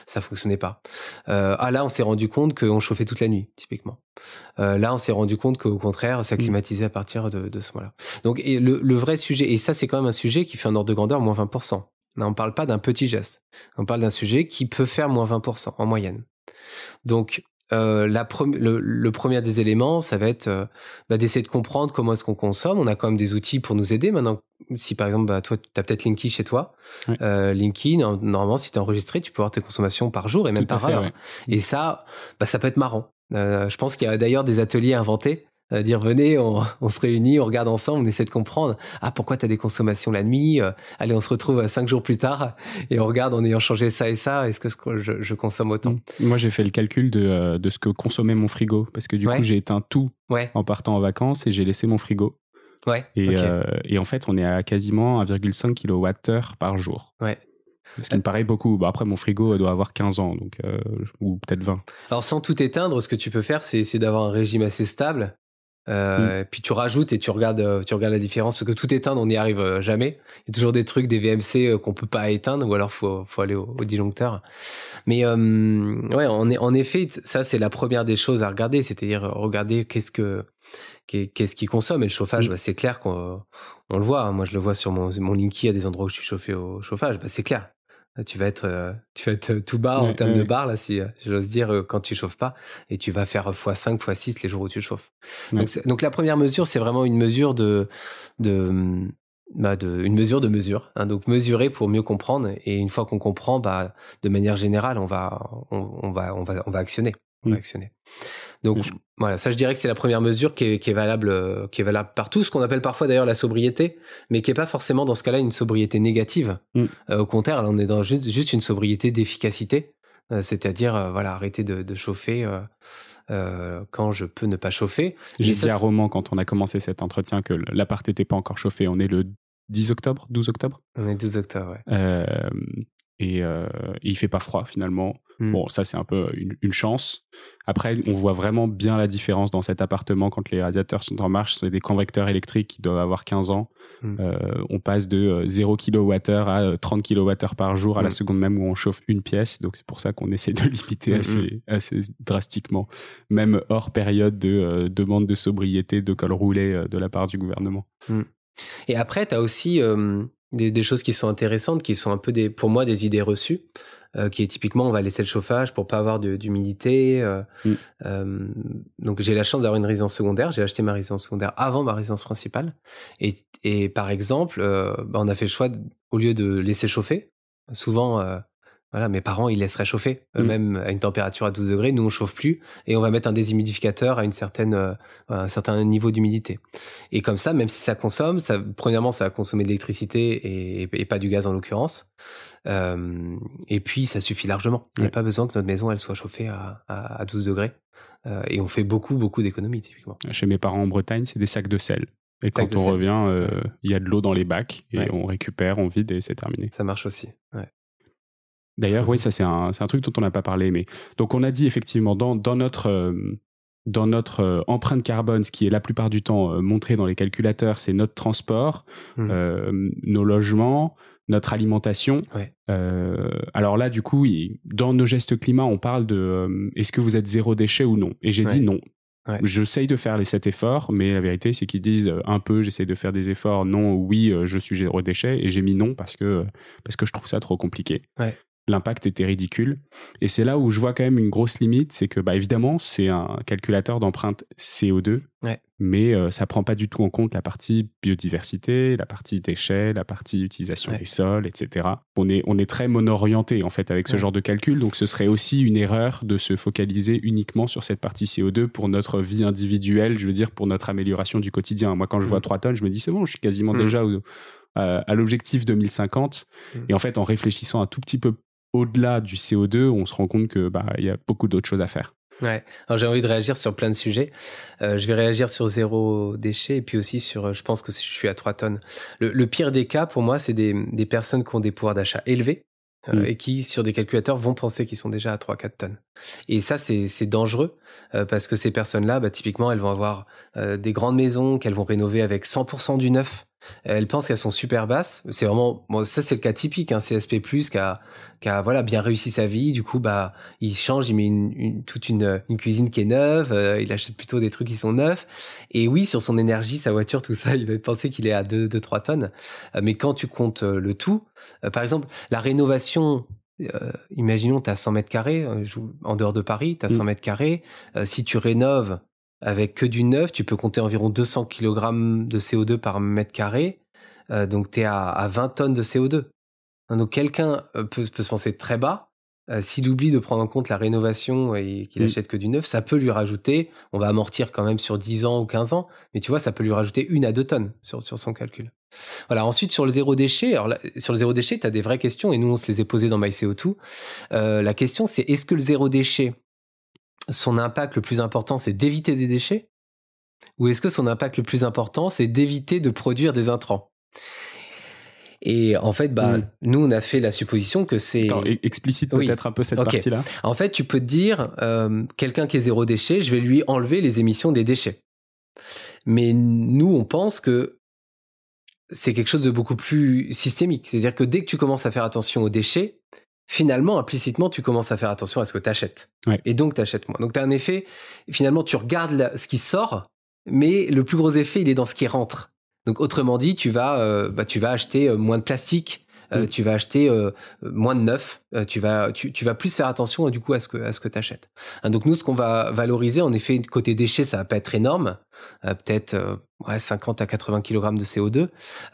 ça fonctionnait pas. Euh, ah là, on s'est rendu compte qu'on chauffait toute la nuit, typiquement. Là, on s'est rendu compte qu'au contraire, ça climatisait à partir de, de ce moment-là. Donc, et le, le vrai sujet, et ça c'est quand même un sujet qui fait un ordre de grandeur moins 20%. Là, on parle pas d'un petit geste. On parle d'un sujet qui peut faire moins 20% en moyenne. Donc, euh, la pre- le, le premier des éléments, ça va être euh, bah, d'essayer de comprendre comment est-ce qu'on consomme. On a quand même des outils pour nous aider. Maintenant, si par exemple, bah, toi, tu as peut-être Linky chez toi. Euh, Linky, no- normalement, si tu es enregistré, tu peux avoir tes consommations par jour et même Tout par fait, heure. ouais. Et ça, bah, ça peut être marrant. Je pense qu'il y a d'ailleurs des ateliers inventés dire venez, on, se réunit, on regarde ensemble, on essaie de comprendre. Ah, pourquoi tu as des consommations la nuit Allez, on se retrouve cinq jours plus tard et on regarde en ayant changé ça et ça. Est-ce que je, consomme autant? Mmh. Moi, j'ai fait le calcul de, de, ce que consommait mon frigo parce que du coup, j'ai éteint tout en partant en vacances et j'ai laissé mon frigo. Ouais. Et, et, en fait, on est à quasiment 1,5 kWh par jour. Ouais. Ce qui me paraît beaucoup. Bah, après, mon frigo doit avoir 15 ans, donc, euh, ou peut-être 20. Alors, sans tout éteindre, ce que tu peux faire, c'est essayer d'avoir un régime assez stable. Euh, mm. Puis tu rajoutes et tu regardes, euh, tu regardes la différence parce que tout éteindre, on n'y arrive jamais. Il y a toujours des trucs, des VMC qu'on peut pas éteindre ou alors faut, faut aller au, disjoncteur. Mais ouais, en, en effet, ça c'est la première des choses à regarder, c'est-à-dire regarder qu'est-ce que qu'est-ce qui consomme et le chauffage, mm. bah, c'est clair qu'on on le voit. Moi, je le vois sur mon, mon Linky à des endroits où je suis chauffé au chauffage. Bah, c'est clair tu vas être, euh, tu vas être tout bas en termes de barre, là, si j'ose dire, euh, quand tu chauffes pas. Et tu vas faire x5, x6 les jours où tu chauffes. Donc, la première mesure, c'est vraiment une mesure de, de, bah de, une mesure de mesure. Hein. donc mesurer pour mieux comprendre. Et une fois qu'on comprend, bah, de manière générale, on va, on, va, on va, on va actionner. On va actionner. Donc voilà, ça je dirais que c'est la première mesure qui est, valable, euh, qui est valable partout, ce qu'on appelle parfois d'ailleurs la sobriété, mais qui est pas forcément dans ce cas-là une sobriété négative. Mm. Euh, au contraire, là, on est dans juste, une sobriété d'efficacité, euh, c'est-à-dire voilà arrêter de, chauffer. quand je peux ne pas chauffer. J'ai dit à Roman quand on a commencé cet entretien que l'appart n'était pas encore chauffé. On est le 10 octobre, 12 octobre? On est 12 octobre, ouais. Et, et, il fait pas froid finalement. Hmm. Bon, ça c'est un peu une, chance. Après, on voit vraiment bien la différence dans cet appartement quand les radiateurs sont en marche. C'est des convecteurs électriques qui doivent avoir 15 ans. Hmm. Euh, on passe de 0 kWh à 30 euh, kWh par jour à la hmm. seconde même où on chauffe une pièce. Donc c'est pour ça qu'on essaie de limiter assez, assez, drastiquement, même hors période de euh, demande de sobriété, de col roulé de la part du gouvernement. Et après, tu as aussi des, des, choses qui sont intéressantes, qui sont un peu des, pour moi des idées reçues. Euh, qui est typiquement on va laisser le chauffage pour pas avoir d'humidité. Euh, mm. euh, donc j'ai la chance d'avoir une résidence secondaire. J'ai acheté ma résidence secondaire avant ma résidence principale. Et, et par exemple, bah, on a fait le choix au lieu de laisser chauffer. Souvent, voilà, mes parents, ils laissent réchauffer, mmh. même à une température à 12 degrés. Nous, on chauffe plus et on va mettre un déshumidificateur à une certaine, euh, un certain niveau d'humidité. Et comme ça, même si ça consomme, ça, premièrement, ça va consommer de l'électricité et, pas du gaz en l'occurrence. Euh, et puis, ça suffit largement. Il n'y a pas besoin que notre maison, elle soit chauffée à, à, 12 degrés. Euh, et on fait beaucoup, beaucoup d'économies, typiquement. Chez mes parents en Bretagne, c'est des sacs de sel. Et quand on revient, il y a de l'eau dans les bacs et on récupère, on vide et c'est terminé. Ça marche aussi. Ouais. D'ailleurs, oui, ça c'est un, un, truc dont on n'a pas parlé. Mais donc on a dit effectivement dans, dans notre euh, dans notre euh, empreinte carbone, ce qui est la plupart du temps euh, montré dans les calculateurs, c'est notre transport, mmh. nos logements, notre alimentation. alors là, du coup, dans nos gestes climat, on parle de est-ce que vous êtes zéro déchet ou non? Et j'ai dit non. J'essaye de faire les sept efforts, mais la vérité, c'est qu'ils disent un peu, j'essaye de faire des efforts, non, oui, je suis zéro déchet, et j'ai mis non parce que, parce que je trouve ça trop compliqué. Ouais l'impact était ridicule. Et c'est là où je vois quand même une grosse limite, c'est que bah évidemment c'est un calculateur d'empreinte CO2, mais euh, ça prend pas du tout en compte la partie biodiversité, la partie déchets, la partie utilisation des sols, etc. On est on est très mono-orienté en fait avec ce genre de calcul, donc ce serait aussi une erreur de se focaliser uniquement sur cette partie CO2 pour notre vie individuelle, je veux dire pour notre amélioration du quotidien. Moi quand je vois 3 mmh. tonnes, je me dis c'est bon, je suis quasiment mmh. déjà à l'objectif 2050. Mmh. Et en fait, en réfléchissant un tout petit peu au-delà du CO2, on se rend compte que bah il y a beaucoup d'autres choses à faire. Ouais. Alors j'ai envie de réagir sur plein de sujets. Euh, je vais réagir sur zéro déchet et puis aussi sur, euh, je pense que je suis à 3 tonnes. Le, pire des cas pour moi, c'est des, des, personnes qui ont des pouvoirs d'achat élevés euh, mm. et qui sur des calculateurs vont penser qu'ils sont déjà à 3-4 tonnes. Et ça c'est dangereux parce que ces personnes-là, bah, typiquement, elles vont avoir des grandes maisons qu'elles vont rénover avec 100% du neuf elles pensent qu'elles sont super basses. C'est vraiment, bon, ça c'est le cas typique, un hein, CSP+, qui a, qui a voilà, bien réussi sa vie. Du coup, bah, il change, il met une, toute une, une, cuisine qui est neuve, euh, il achète plutôt des trucs qui sont neufs. Et oui, sur son énergie, sa voiture, tout ça, il va penser qu'il est à 2-3 tonnes. Euh, mais quand tu comptes euh, le tout, par exemple, la rénovation, imaginons, tu as 100 mètres carrés, en dehors de Paris, tu as 100 mètres carrés. si tu rénoves avec que du neuf, tu peux compter environ 200 kg de CO2 par mètre carré. Euh, donc, tu es à, 20 tonnes de CO2. Hein, donc, quelqu'un euh, peut, se penser très bas, euh, s'il oublie de prendre en compte la rénovation et qu'il Mm. achète que du neuf, ça peut lui rajouter, on va amortir quand même sur 10 ans ou 15 ans, mais tu vois, ça peut lui rajouter une à deux tonnes sur, sur son calcul. Voilà, ensuite sur le zéro déchet, alors là, sur le zéro déchet, tu as des vraies questions et nous on se les est posées dans MyCO2. Euh, la question c'est est-ce que le zéro déchet, son impact le plus important c'est d'éviter des déchets? Ou est-ce que son impact le plus important c'est d'éviter de produire des intrants? Et en fait, bah, Mm. nous on a fait la supposition que c'est... Explicite Oui. peut-être un peu cette partie-là. En fait, tu peux te dire, euh, quelqu'un qui est zéro déchet, je vais lui enlever les émissions des déchets. Mais nous, on pense que c'est quelque chose de beaucoup plus systémique. C'est-à-dire que dès que tu commences à faire attention aux déchets, finalement, implicitement, tu commences à faire attention à ce que tu achètes. Ouais. Et donc, tu achètes moins. Donc, tu as un effet, finalement, tu regardes la- ce qui sort, mais le plus gros effet, il est dans ce qui rentre. Donc, autrement dit, tu vas, euh, bah, tu vas acheter euh, moins de plastique, euh, Mm. tu vas acheter euh, moins de neuf, tu, vas, tu, tu vas plus faire attention, du coup, à ce que, à ce que tu achètes. Hein, donc, nous, ce qu'on va valoriser, en effet, côté déchets, ça va pas être énorme, peut-être euh, ouais, 50 à 80 kg de CO2.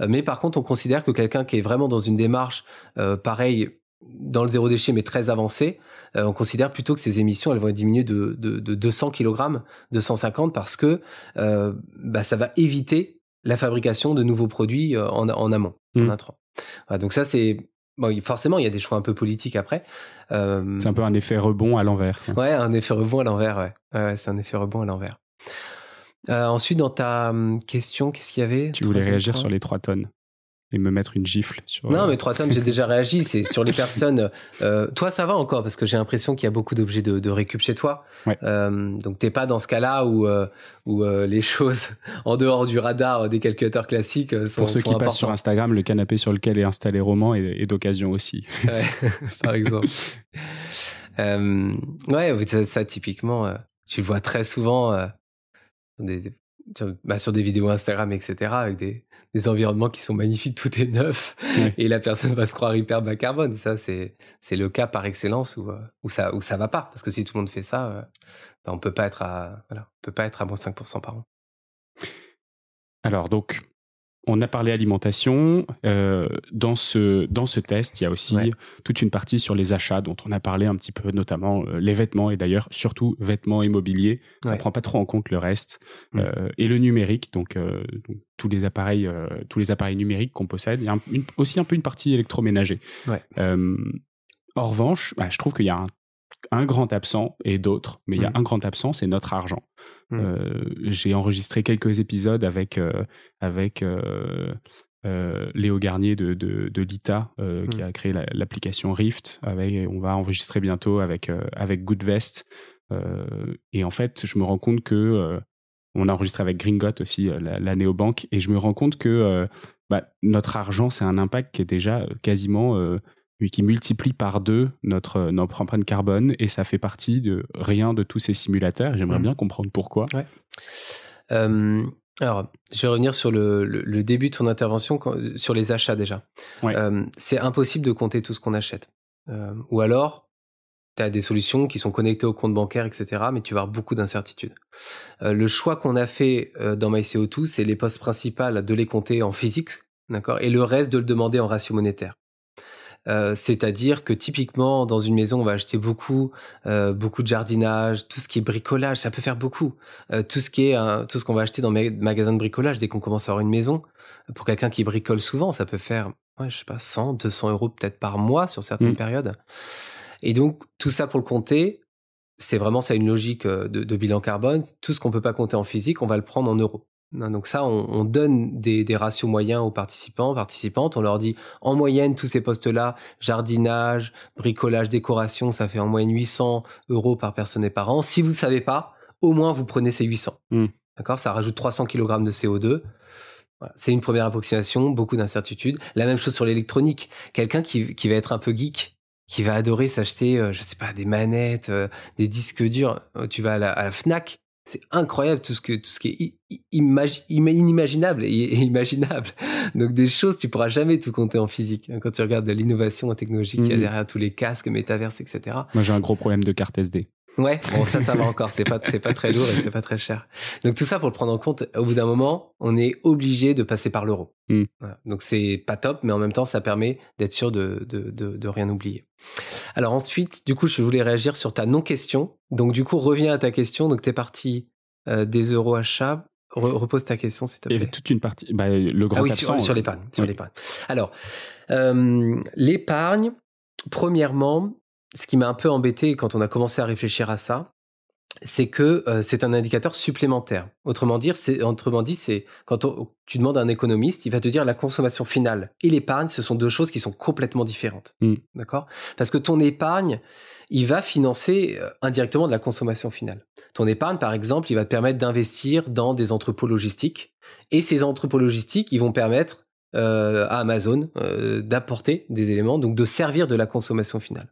Euh, mais par contre, on considère que quelqu'un qui est vraiment dans une démarche pareille dans le zéro déchet mais très avancée, euh, on considère plutôt que ces émissions elles vont être diminuées de, de, de 200 kg, 250 parce que euh, bah, ça va éviter la fabrication de nouveaux produits euh, en, en amont, en Mm. intrant. Voilà, donc ça c'est bon, forcément il y a des choix un peu politiques après. Euh, C'est un peu un effet rebond à l'envers. Ouais, un effet rebond à l'envers, ouais. Ouais, c'est un effet rebond à l'envers. Ensuite, dans ta hum, question, qu'est-ce qu'il y avait? Tu voulais réagir sur les 3 tonnes et me mettre une gifle sur. Non, euh, mais 3 tonnes, j'ai déjà réagi. C'est sur les personnes. euh, toi, ça va encore parce que j'ai l'impression qu'il y a beaucoup d'objets de, de récup chez toi. Ouais. Euh, donc, t'es pas dans ce cas-là où, euh, où les choses en dehors du radar des calculateurs classiques sont, Pour ceux sont qui passent sur. Instagram, le canapé sur lequel est installé Roman est, est d'occasion aussi. Ouais, par exemple. Euh, ouais, ça, ça, typiquement, tu le vois très souvent des- sur, bah, sur des vidéos Instagram, etc., avec des, des environnements qui sont magnifiques, tout est neuf, et la personne va se croire hyper bas carbone. Ça, c'est le cas par excellence où, euh, où, ça, où ça va pas. Parce que si tout le monde fait ça, euh, bah, on peut pas être à, voilà, on peut pas être à moins 5% par an. Alors, donc, on a parlé alimentation. Euh, dans, ce, dans ce test, il y a aussi Ouais. toute une partie sur les achats dont on a parlé un petit peu, notamment euh, les vêtements et d'ailleurs surtout vêtements et mobilier. Ça Ouais. prend pas trop en compte le reste. Mm. Euh, et le numérique, donc, euh, donc tous les appareils, euh, tous les appareils numériques qu'on possède. Il y a un- une- aussi un peu une partie électroménager. Ouais. Euh, en revanche, bah, je trouve qu'il y a un, un grand absent et d'autres, mais il y a Mm. un grand absent, c'est notre argent. Mm. Euh, J'ai enregistré quelques épisodes avec euh, avec euh, Léo Garnier de, de, de Lita qui Mm. a créé la- l'application Rift. Avec, on va enregistrer bientôt avec avec Goodvest. Et en fait, je me rends compte que on a enregistré avec Gringot aussi la, la néobanque et je me rends compte que bah, notre argent, c'est un impact qui est déjà quasiment euh, qui multiplie par deux notre, notre empreinte carbone et ça fait partie de rien de tous ces simulateurs. J'aimerais Mhm. bien comprendre pourquoi. Euh, alors, je vais revenir sur le, le- le début de ton intervention, sur les achats déjà. Ouais. Euh, c'est impossible de compter tout ce qu'on achète. Euh, ou alors, tu as des solutions qui sont connectées au compte bancaire, etc., mais tu vas avoir beaucoup d'incertitudes. Le choix qu'on a fait dans MyCO2, c'est les postes principales de les compter en physique, d'accord, et le reste de le demander en ratio monétaire. Euh, C'est-à-dire que typiquement dans une maison, on va acheter beaucoup, euh, beaucoup de jardinage, tout ce qui est bricolage, ça peut faire beaucoup. Euh, tout ce qui est tout ce qu'on va acheter dans les magasins de bricolage dès qu'on commence à avoir une maison. Pour quelqu'un qui bricole souvent, ça peut faire, ouais, je sais pas, 100, 200 euros peut-être par mois sur certaines Mm. périodes. Et donc tout ça pour le compter, c'est vraiment ça une logique de, de bilan carbone. Tout ce qu'on peut pas compter en physique, on va le prendre en euros. Non, Donc ça, on, on donne des, des ratios moyens aux participants, participantes. On leur dit en moyenne tous ces postes-là, jardinage, bricolage, décoration, ça fait en moyenne 800 euros par personne et par an. Si vous ne savez pas, au moins vous prenez ces 800. Mm. D'accord? Ça rajoute 300 kg de CO2. Voilà. C'est une première approximation, beaucoup d'incertitudes. La même chose sur l'électronique. Quelqu'un qui, qui va être un peu geek, qui va adorer s'acheter, euh, je sais pas, des manettes, euh, des disques durs. Euh, Tu vas à la, à la Fnac, c'est incroyable tout ce que tout ce qui est inimaginable et, imaginable. Donc des choses tu pourras jamais tout compter en physique. hein, Quand tu regardes de l'innovation technologique qu'il y a Mhm. derrière tous les casques, métaverses, etc. Moi, j'ai un gros problème de carte SD. Ouais, bon ça ça va encore, c'est pas c'est pas très lourd et c'est pas très cher. Donc tout ça pour le prendre en compte, au bout d'un moment, on est obligé de passer par l'euro. Hmm. Voilà. Donc c'est pas top, mais en même temps ça permet d'être sûr de, de, de, de rien oublier. Alors ensuite, du coup, je voulais réagir sur ta non-question. Donc du coup, reviens à ta question. Donc t'es parti euh, des euros achats. Re- repose ta question, s'il te Il y plaît. avait toute une partie. Bah, le grand Ah oui, absent. sur, sur euh, l'épargne. Sur oui. l'épargne. Alors, euh, l'épargne, premièrement, ce qui m'a un peu embêté quand on a commencé à réfléchir à ça, c'est que euh, c'est un indicateur supplémentaire. Autrement, dire, c'est, autrement dit, c'est quand on- tu demandes à un économiste, il va te dire la consommation finale et l'épargne, ce sont deux choses qui sont complètement différentes. Mm. D'accord? Parce que ton épargne, il va financer euh, indirectement de la consommation finale. Ton épargne, par exemple, il va te permettre d'investir dans des entrepôts logistiques. Et ces entrepôts logistiques, ils vont permettre euh, à Amazon euh, d'apporter des éléments, donc de servir de la consommation finale.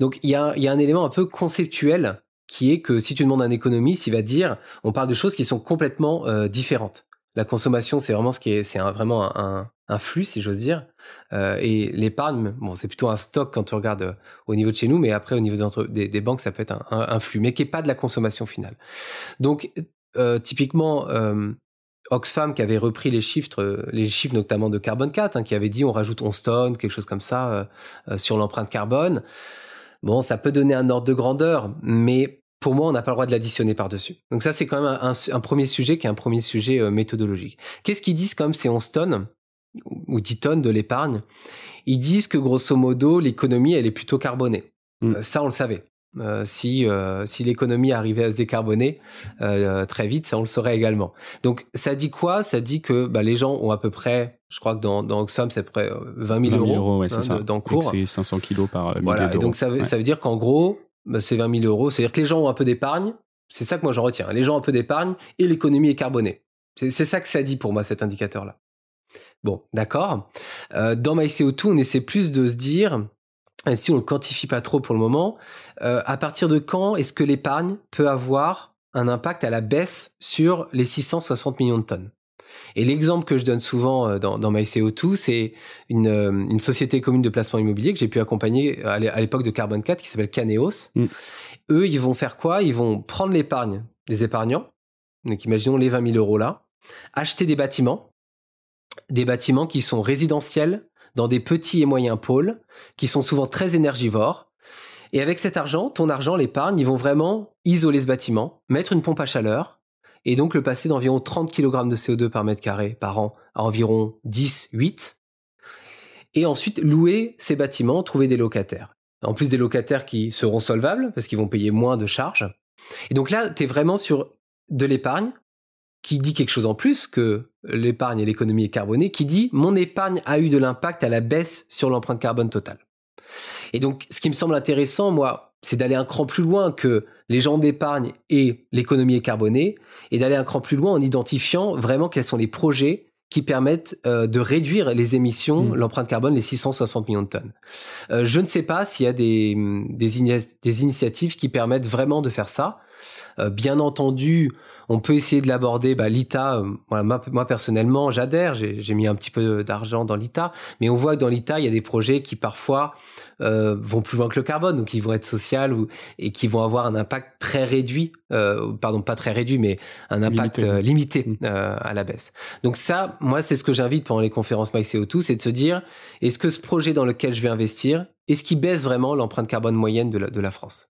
Donc il y a, y a un élément un peu conceptuel qui est que si tu demandes à un économiste, il va dire, on parle de choses qui sont complètement euh, différentes. La consommation, c'est vraiment ce qui est, c'est vraiment un, un- flux, si j'ose dire. Euh, et l'épargne, bon, c'est plutôt un stock quand tu regardes euh, au niveau de chez nous, mais après au niveau des, des, des banques, ça peut être un, un- flux, mais qui est pas de la consommation finale. Donc euh, typiquement, Oxfam qui avait repris les chiffres, euh, les chiffres notamment de Carbone 4, hein, qui avait dit on rajoute 11 tonnes, quelque chose comme ça, euh, euh, sur l'empreinte carbone. Bon, ça peut donner un ordre de grandeur, mais pour moi, on n'a pas le droit de l'additionner par-dessus. Donc ça, c'est quand même un, premier sujet qui est un premier sujet euh, méthodologique. Qu'est-ce qu'ils disent comme ces 11 tonnes ou 10 tonnes de l'épargne? Ils disent que grosso modo, l'économie, elle est plutôt carbonée. Mm. Euh, ça, on le savait. Euh, si euh, si l'économie arrivait à se décarboner euh, très vite, ça on le saurait également. Donc ça dit quoi? Ça dit que bah, les gens ont à peu près, je crois que dans, dans Oxfam c'est à peu près euh, 20 000, 20 000 euros, ouais, c'est hein, ça. de- dans Et que cours. C'est 500 kilos par millier Voilà, et donc ça veut, Ouais. ça veut dire qu'en gros, bah, c'est 20 000 euros. C'est-à-dire que les gens ont un peu d'épargne. C'est ça que moi j'en retiens. Les gens ont un peu d'épargne et l'économie est carbonée. C'est ça que ça dit pour moi, cet indicateur-là. Bon, d'accord. Dans MyCO2, on essaie plus de se dire, même si on ne le quantifie pas trop pour le moment, euh, à partir de quand est-ce que l'épargne peut avoir un impact à la baisse sur les 660 millions de tonnes? Et l'exemple que je donne souvent euh, dans, dans MyCO2, c'est une, euh, une société commune de placement immobilier que j'ai pu accompagner à l'é- à l'époque de Carbone 4 qui s'appelle Caneos. Mm. Eux, ils vont faire quoi? Ils vont prendre l'épargne des épargnants, donc imaginons les 20 000 euros là, acheter des bâtiments, des bâtiments qui sont résidentiels dans des petits et moyens pôles, qui sont souvent très énergivores. Et avec cet argent, ton argent, l'épargne, ils vont vraiment isoler ce bâtiment, mettre une pompe à chaleur, et donc le passer d'environ 30 kg de CO2 par mètre carré par an à environ 10, 8, et ensuite louer ces bâtiments, trouver des locataires. En plus des locataires qui seront solvables, parce qu'ils vont payer moins de charges. Et donc là, tu es vraiment sur de l'épargne, qui dit quelque chose en plus que l'épargne et l'économie est carbonée, qui dit mon épargne a eu de l'impact à la baisse sur l'empreinte carbone totale. Et donc, ce qui me semble intéressant, moi, c'est d'aller un cran plus loin que les gens d'épargne et l'économie est carbonée, et d'aller un cran plus loin en identifiant vraiment quels sont les projets qui permettent euh, de réduire les émissions, Mm. l'empreinte carbone, les 660 millions de tonnes. Euh, je ne sais pas s'il y a des, des initiatives qui permettent vraiment de faire ça. Euh, bien entendu, on peut essayer de l'aborder. Bah, L'ITA, euh, voilà, moi, moi, personnellement, j'adhère. J'ai mis un petit peu d'argent dans l'ITA, mais on voit que dans l'ITA, il y a des projets qui parfois euh, vont plus loin que le carbone, donc ils vont être sociaux ou, et qui vont avoir un impact très réduit, euh, pardon, pas très réduit, mais un impact Limité. euh, limité Mm. à la baisse. Donc ça, moi, c'est ce que j'invite pendant les conférences MyCO2, c'est de se dire, est-ce que ce projet dans lequel je vais investir, est-ce qu'il baisse vraiment l'empreinte carbone moyenne de la, de la France?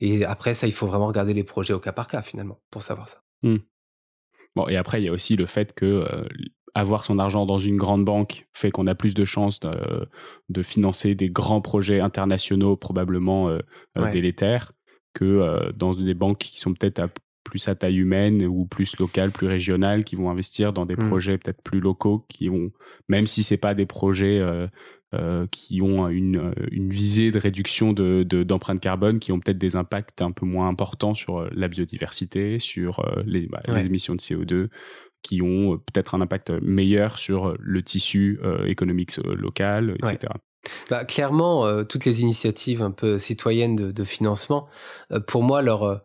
Et après, ça, il faut vraiment regarder les projets au cas par cas, finalement, pour savoir ça. Bon, et après, il y a aussi le fait que euh, avoir son argent dans une grande banque fait qu'on a plus de chances de, de financer des grands projets internationaux probablement euh, euh, Ouais. délétères que euh, dans des banques qui sont peut-être à plus à taille humaine ou plus locales, plus régionales, qui vont investir dans des Mm. projets peut-être plus locaux, qui ont, même si c'est pas des projets euh, euh, qui ont une, euh, une visée de réduction de, carbone, qui ont peut-être des impacts un peu moins importants sur euh, la biodiversité, sur les, bah, Ouais. les émissions de CO2, qui ont peut-être un impact meilleur sur le tissu euh, économique local, etc. Bah, clairement, euh, toutes les initiatives un peu citoyennes de, de financement, euh, pour moi, leur,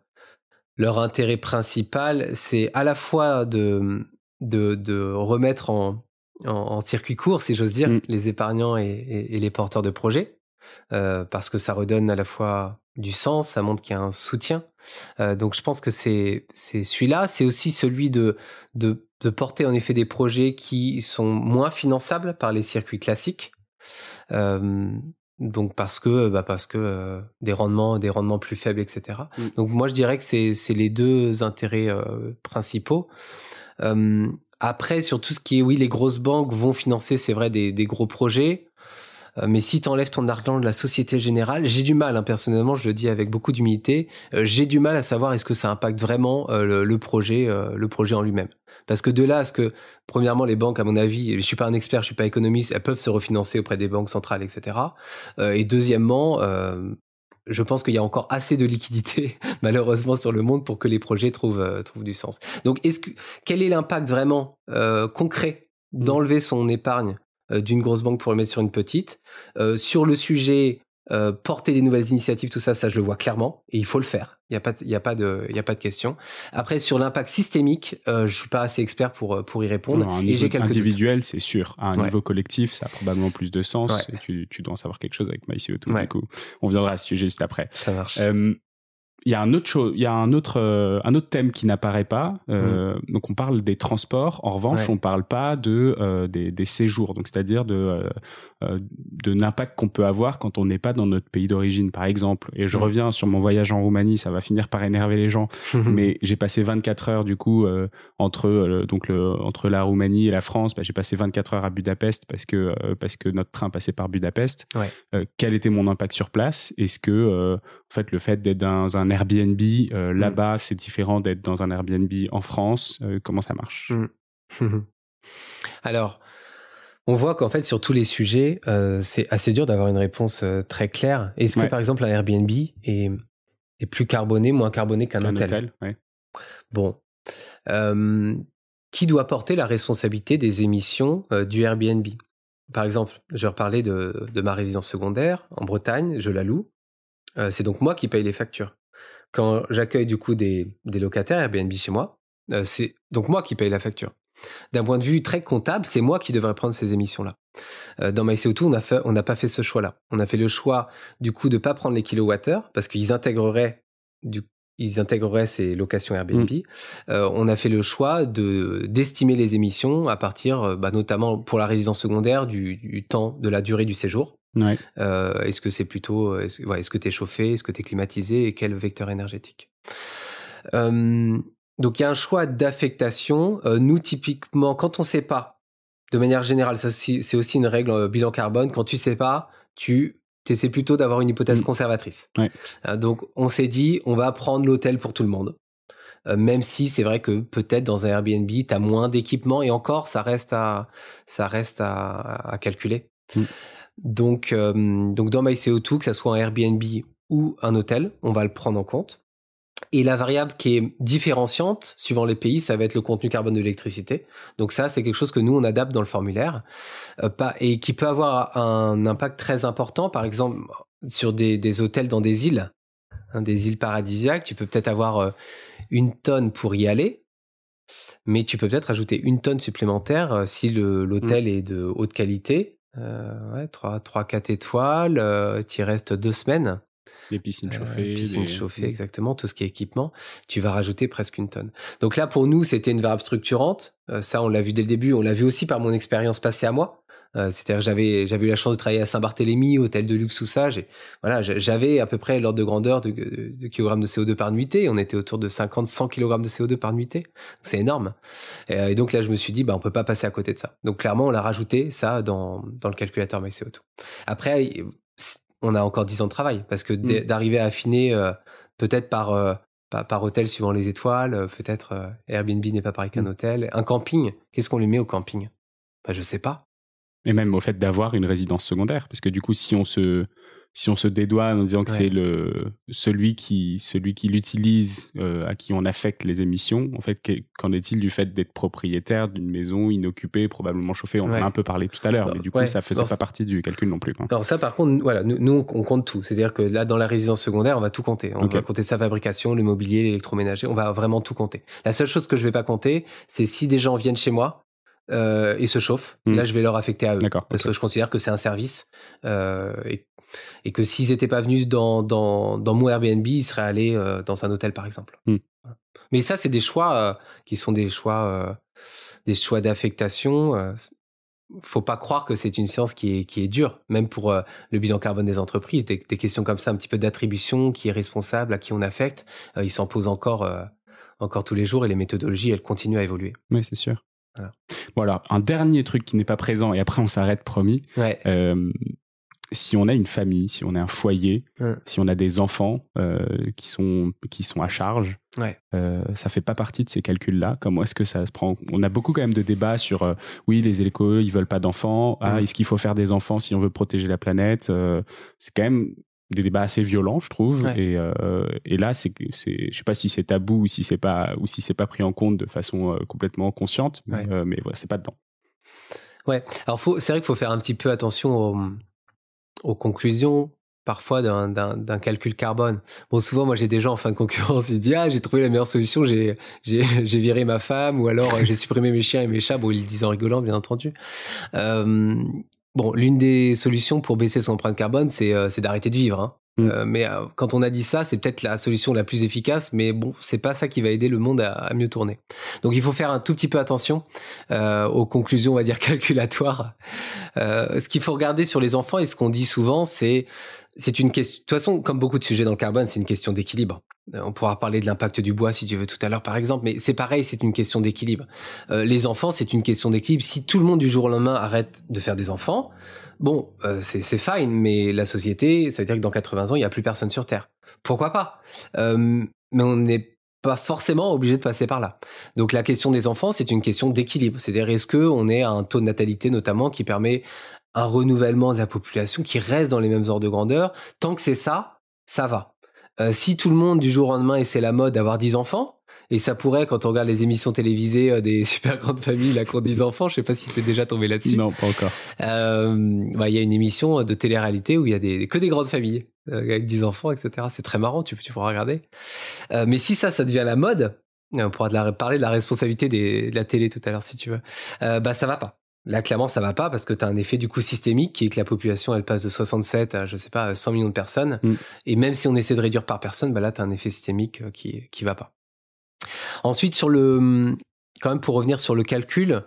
leur intérêt principal, c'est à la fois de, de, de remettre en, en, en circuit court, si j'ose dire, Mm. les épargnants et, et- et les porteurs de projets, euh, parce que ça redonne à la fois du sens, ça montre qu'il y a un soutien. donc je pense que c'est celui-là. C'est aussi celui de, de, de, porter en effet des projets qui sont moins finançables par les circuits classiques. donc parce que bah parce que des rendements des rendements plus faibles etc mmh. donc moi je dirais que c'est c'est les deux intérêts principaux après sur tout ce qui est oui les grosses banques vont financer c'est vrai des, des gros projets euh, mais si tu enlèves ton argent de la Société Générale, j'ai du mal, hein, personnellement, je le dis avec beaucoup d'humilité, euh, j'ai du mal à savoir est-ce que ça impacte vraiment euh, le, projet, le projet en lui-même. Parce que de là à ce que, premièrement, les banques, à mon avis, je suis pas un expert, je suis pas économiste, elles peuvent se refinancer auprès des banques centrales, etc. et deuxièmement, je pense qu'il y a encore assez de liquidités, malheureusement, sur le monde pour que les projets trouvent, trouvent du sens. Donc, est-ce que, quel est l'impact vraiment concret mmh. d'enlever son épargne euh, d'une grosse banque pour le mettre sur une petite? Euh, sur le sujet euh, porter des nouvelles initiatives, tout ça, ça je le vois clairement et il faut le faire. Il n'y a pas, il y a pas de, y a pas de question. Après sur l'impact systémique, euh, je suis pas assez expert pour pour y répondre. Non, et j'ai individuel, c'est sûr. À un niveau collectif, ça a probablement plus de sens. tu, tu dois en savoir quelque chose avec MyCO2. Du coup, on viendra à ce sujet juste après. Ça marche il y a un autre chose, il y a un autre euh, un autre thème qui n'apparaît pas. Euh, mm. Donc on parle des transports. En revanche, on parle pas de euh, des, des, séjours. Donc c'est-à-dire de de l'impact qu'on peut avoir quand on n'est pas dans notre pays d'origine, par exemple. Et je reviens sur mon voyage en Roumanie, ça va finir par énerver les gens, mais j'ai passé 24 heures du coup entre donc le, entre la Roumanie et la France. Bah, j'ai passé 24 heures à Budapest parce que parce que notre train passait par Budapest. quel était mon impact sur place? Est-ce que en fait le fait d'être dans un Airbnb mm. là-bas, c'est différent d'être dans un Airbnb en France Comment ça marche? Mm. Alors, on voit qu'en fait, sur tous les sujets, euh, c'est assez dur d'avoir une réponse euh, très claire. Est-ce que, par exemple, un Airbnb est, plus carboné, moins carboné qu'un hôtel, Bon. Euh, qui doit porter la responsabilité des émissions du Airbnb? Par exemple, je vais reparler de, ma résidence secondaire en Bretagne, je la loue. c'est donc moi qui paye les factures. Quand j'accueille du coup des, des locataires Airbnb chez moi, c'est donc moi qui paye la facture. D'un point de vue très comptable, c'est moi qui devrais prendre ces émissions-là. Euh, dans MyCO2, on n'a pas fait ce choix-là. On a fait le choix, du coup, de ne pas prendre les kilowattheures parce qu'ils intégreraient, ils intégreraient ces locations Airbnb. Mm. Euh, on a fait le choix de d'estimer les émissions à partir, euh, bah, notamment pour la résidence secondaire, du, temps, de la durée du séjour. Est-ce que c'est plutôt, est-ce, que tu es chauffé, est-ce que tu es climatisé et quel vecteur énergétique? Donc il y a un choix d'affectation. Euh, nous, typiquement, quand on ne sait pas, de manière générale, c'est aussi une règle euh, bilan carbone, quand tu ne sais pas, tu essaies plutôt d'avoir une hypothèse mm. conservatrice. Euh, donc on s'est dit, on va prendre l'hôtel pour tout le monde. même si c'est vrai que peut-être dans un Airbnb, tu as moins d'équipement et encore, ça reste à, ça reste à, calculer. Mm. Donc, donc dans MyCO2, que ce soit un Airbnb ou un hôtel, on va le prendre en compte. Et la variable qui est différenciante suivant les pays, ça va être le contenu carbone de l'électricité. Donc ça, c'est quelque chose que nous, on adapte dans le formulaire euh, et qui peut avoir un impact très important, par exemple, sur des, des hôtels dans des îles, hein, des îles paradisiaques. Tu peux peut-être avoir euh, une tonne pour y aller, mais tu peux peut-être ajouter une tonne supplémentaire euh, si l'hôtel mmh. est de haute qualité. Euh, ouais, 3, 3, 4 étoiles, euh, tu y restes deux semaines. Les piscines chauffées. piscines chauffées, exactement, tout ce qui est équipement, tu vas rajouter presque une tonne. Donc là, pour nous, c'était une variable structurante. Euh, ça, on l'a vu dès le début, on l'a vu aussi par mon expérience passée à moi. Euh, C'est-à-dire j'avais j'avais eu la chance de travailler à Saint-Barthélemy, hôtel de luxe ou ça. Voilà, j'avais à peu près l'ordre de grandeur de, de, kilogrammes de CO2 par nuitée. On était autour de 50-100 kg de CO2 par nuitée. C'est énorme. Et, et, donc là, je me suis dit, bah, on peut pas passer à côté de ça. Donc clairement, on l'a rajouté ça dans, dans le calculateur MyCO2. Après, on a encore 10 ans de travail parce que mm. d'arriver à affiner euh, peut-être par, euh, par, hôtel suivant les étoiles, euh, peut-être Airbnb n'est pas pareil qu'un mm. hôtel. Un camping, qu'est-ce qu'on lui met au camping? Bah, Je sais pas. Et même au fait d'avoir une résidence secondaire, parce que du coup, si on se si on se dédouane en disant que c'est le celui qui celui qui l'utilise euh, à qui on affecte les émissions en fait qu'en est-il du fait d'être propriétaire d'une maison inoccupée probablement chauffée? On en a un peu parlé tout à l'heure mais du coup ça faisait pas partie du calcul non plus alors ça par contre voilà nous, on compte tout. C'est-à-dire que là dans la résidence secondaire on va tout compter. On va compter sa fabrication le mobilier l'électroménager. On va vraiment tout compter. La seule chose que je vais pas compter c'est si des gens viennent chez moi euh, et se chauffent. Hmm. Là, je vais leur affecter à eux. Parce que je considère que c'est un service. Euh, et Et que s'ils n'étaient pas venus dans, dans, dans, mon Airbnb, ils seraient allés euh, dans un hôtel, par exemple. Mm. Mais ça, c'est des choix qui sont des choix, des choix d'affectation. Faut pas croire que c'est une science qui est, qui est dure, même pour le bilan carbone des entreprises. Des, des questions comme ça, un petit peu d'attribution, qui est responsable, à qui on affecte, ils s'en posent encore, encore tous les jours et les méthodologies, elles continuent à évoluer. Oui, c'est sûr. Voilà. Bon alors, un dernier truc qui n'est pas présent, et après on s'arrête, promis. Ouais. Euh, si on a une famille, si on a un foyer, Mm. si on a des enfants euh, qui sont qui sont à charge, Ouais. euh, ça fait pas partie de ces calculs-là. Comment est-ce que ça se prend? On a beaucoup quand même de débats sur euh, oui, les écolos ils veulent pas d'enfants. Ah, Mm. est-ce qu'il faut faire des enfants si on veut protéger la planète? C'est quand même des débats assez violents, je trouve. Ouais. Et, euh, et là, c'est c'est je sais pas si c'est tabou ou si c'est pas ou si c'est pas pris en compte de façon euh, complètement consciente, Ouais. euh, mais voilà, c'est pas dedans. Ouais. Alors, faut, c'est vrai qu'il faut faire un petit peu attention aux, aux conclusions parfois d'un, d'un, d'un calcul carbone. Bon, souvent, moi, j'ai des gens en fin de concurrence, ils disent ah, j'ai trouvé la meilleure solution, j'ai, j'ai, j'ai viré ma femme, ou alors j'ai supprimé mes chiens et mes chats. Bon, ils le disent en rigolant, bien entendu. Bon, l'une des solutions pour baisser son empreinte carbone, c'est, euh, c'est d'arrêter de vivre. Hein. Mm. Euh, mais euh, quand on a dit ça, c'est peut-être la solution la plus efficace, mais bon, c'est pas ça qui va aider le monde à, mieux tourner. Donc, il faut faire un tout petit peu attention euh, aux conclusions, on va dire, calculatoires. Ce qu'il faut regarder sur les enfants et ce qu'on dit souvent, c'est c'est une question. De toute façon, comme beaucoup de sujets dans le carbone, c'est une question d'équilibre. On pourra parler de l'impact du bois si tu veux tout à l'heure, par exemple, mais c'est pareil, c'est une question d'équilibre. Les enfants, c'est une question d'équilibre. Si tout le monde du jour au lendemain arrête de faire des enfants, bon, euh, c'est fine, mais la société, ça veut dire que dans 80 ans, il n'y a plus personne sur Terre. Pourquoi pas? Euh, Mais on n'est pas forcément obligé de passer par là. Donc la question des enfants, c'est une question d'équilibre. C'est-à-dire est-ce que on est à un taux de natalité notamment qui permet un renouvellement de la population qui reste dans les mêmes ordres de grandeur? Tant que c'est ça, ça va. Euh, si tout le monde du jour au lendemain et la mode d'avoir 10 enfants, et ça pourrait, quand on regarde les émissions télévisées euh, des super grandes familles, là, qui ont 10 enfants, je sais pas si t'es déjà tombé là-dessus. Non, pas encore. Euh, bah, il y a une émission de télé-réalité où il y a des, que des grandes familles euh, avec 10 enfants, etc. C'est très marrant, tu, tu pourras regarder. Euh, mais si ça, ça devient la mode, euh, on pourra de la, parler de la responsabilité des, de la télé tout à l'heure si tu veux, euh, bah ça va pas. Là, clairement, ça va pas parce que tu as un effet du coup systémique qui est que la population, elle passe de 67 à, je sais pas, 100 millions de personnes. Mm. Et même si on essaie de réduire par personne, bah là, tu as un effet systémique euh, qui, qui va pas. Ensuite, sur le, quand même, pour revenir sur le calcul,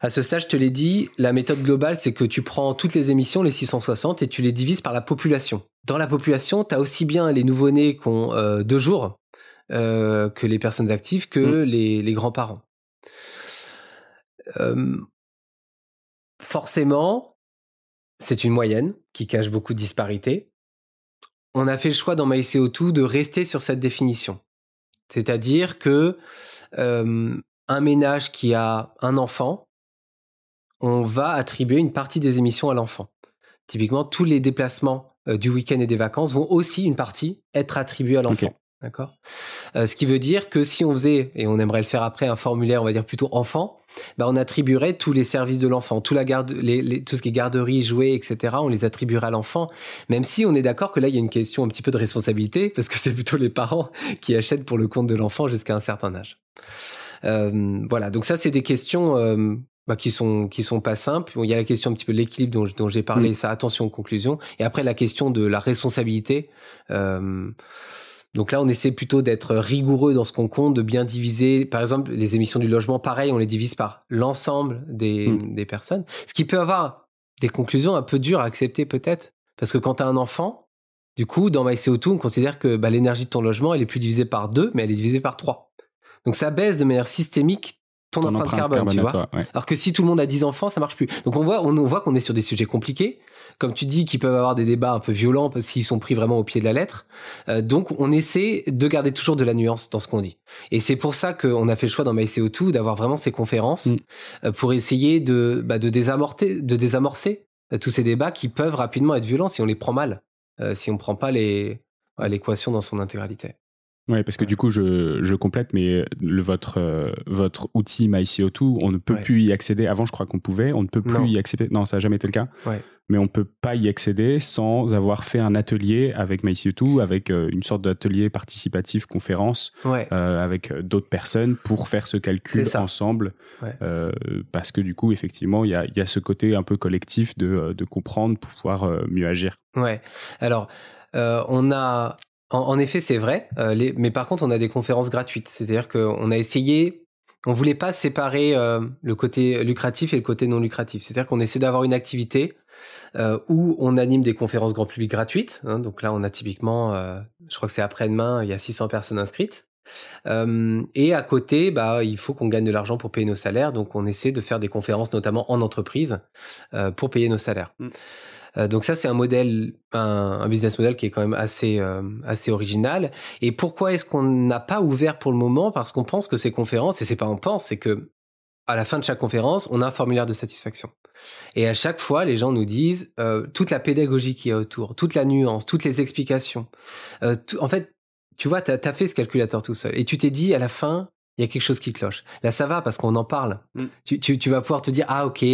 à ce stade, je te l'ai dit, la méthode globale, c'est que tu prends toutes les émissions, les 660, et tu les divises par la population. Dans la population, tu as aussi bien les nouveau-nés qui ont euh, deux jours euh, que les personnes actives, que Mm. les, les grands-parents. Euh, forcément, c'est une moyenne qui cache beaucoup de disparités. On a fait le choix dans MyCO2 de rester sur cette définition. C'est-à-dire que euh, un ménage qui a un enfant, on va attribuer une partie des émissions à l'enfant. Typiquement, tous les déplacements euh, du week-end et des vacances vont aussi une partie être attribués à l'enfant. D'accord Euh, Ce qui veut dire que si on faisait, et on aimerait le faire après, un formulaire, on va dire plutôt enfant, bah on attribuerait tous les services de l'enfant, tout, la garde, les, les- tout ce qui est garderie, jouets, etc. On les attribuerait à l'enfant, même si on est d'accord que là, il y a une question un petit peu de responsabilité, parce que c'est plutôt les parents qui achètent pour le compte de l'enfant jusqu'à un certain âge. Euh, voilà, donc ça, c'est des questions euh, bah, qui sont qui sont pas simples. Il y a la question un petit peu de l'équilibre dont, dont j'ai parlé, Mm. ça, attention aux conclusions. Et après, la question de la responsabilité. Euh, donc là, on essaie plutôt d'être rigoureux dans ce qu'on compte, de bien diviser. Par exemple, les émissions du logement, pareil, on les divise par l'ensemble des, Mm. des personnes. Ce qui peut avoir des conclusions un peu dures à accepter peut-être. Parce que quand tu as un enfant, du coup, dans MyCO2, on considère que bah, l'énergie de ton logement, elle est plus divisée par deux, mais elle est divisée par trois. Donc ça baisse de manière systémique ton, Ton empreinte, carbone, tu vois. toi, ouais. Alors que si tout le monde a 10 enfants, ça marche plus. Donc on voit, on, on voit qu'on est sur des sujets compliqués, comme tu dis, qui peuvent avoir des débats un peu violents s'ils sont pris vraiment au pied de la lettre. Euh, donc on essaie de garder toujours de la nuance dans ce qu'on dit. Et c'est pour ça qu'on a fait le choix dans MyCO2 d'avoir vraiment ces conférences Mm. euh, pour essayer de, bah, de désamorcer, de désamorcer euh, tous ces débats qui peuvent rapidement être violents si on les prend mal, euh, si on prend pas les ouais, l'équation dans son intégralité. Ouais, parce que du coup, je, je complète, mais le, votre, euh, votre outil MyCO2, on ne peut Ouais. plus y accéder. Avant, je crois qu'on pouvait, on ne peut plus Non. y accéder. Non, ça n'a jamais été le cas. Ouais. mais on peut pas y accéder sans avoir fait un atelier avec MyCO2, avec euh, une sorte d'atelier participatif conférence euh, avec d'autres personnes pour faire ce calcul ensemble. Euh, parce que du coup, effectivement, il y a, y a, ce côté un peu collectif de, de comprendre pour pouvoir mieux agir. Ouais. Alors, on a. En, effet, c'est vrai, les, mais par contre, on a des conférences gratuites. C'est-à-dire qu'on a essayé on voulait pas séparer le côté lucratif et le côté non lucratif. C'est-à-dire qu'on essaie d'avoir une activité euh, où on anime des conférences grand public gratuites. Hein. donc là, on a typiquement, euh, je crois que c'est après-demain, il y a 600 personnes inscrites. Euh, et à côté, bah, il faut qu'on gagne de l'argent pour payer nos salaires. Donc, on essaie de faire des conférences, notamment en entreprise, pour payer nos salaires. Mmh. Donc ça, c'est un modèle, un, business model qui est quand même assez, assez original. Et pourquoi est-ce qu'on n'a pas ouvert pour le moment? Parce qu'on pense que ces conférences, et c'est pas on pense, c'est que à la fin de chaque conférence, on a un formulaire de satisfaction. Et à chaque fois, les gens nous disent euh, toute la pédagogie qui est autour, toute la nuance, toutes les explications. Euh, en fait, tu vois, tu as, fait ce calculateur tout seul. Et tu t'es dit, à la fin, il y a quelque chose qui cloche. Là, ça va parce qu'on en parle. Mm. Tu, vas pouvoir te dire, ah ok,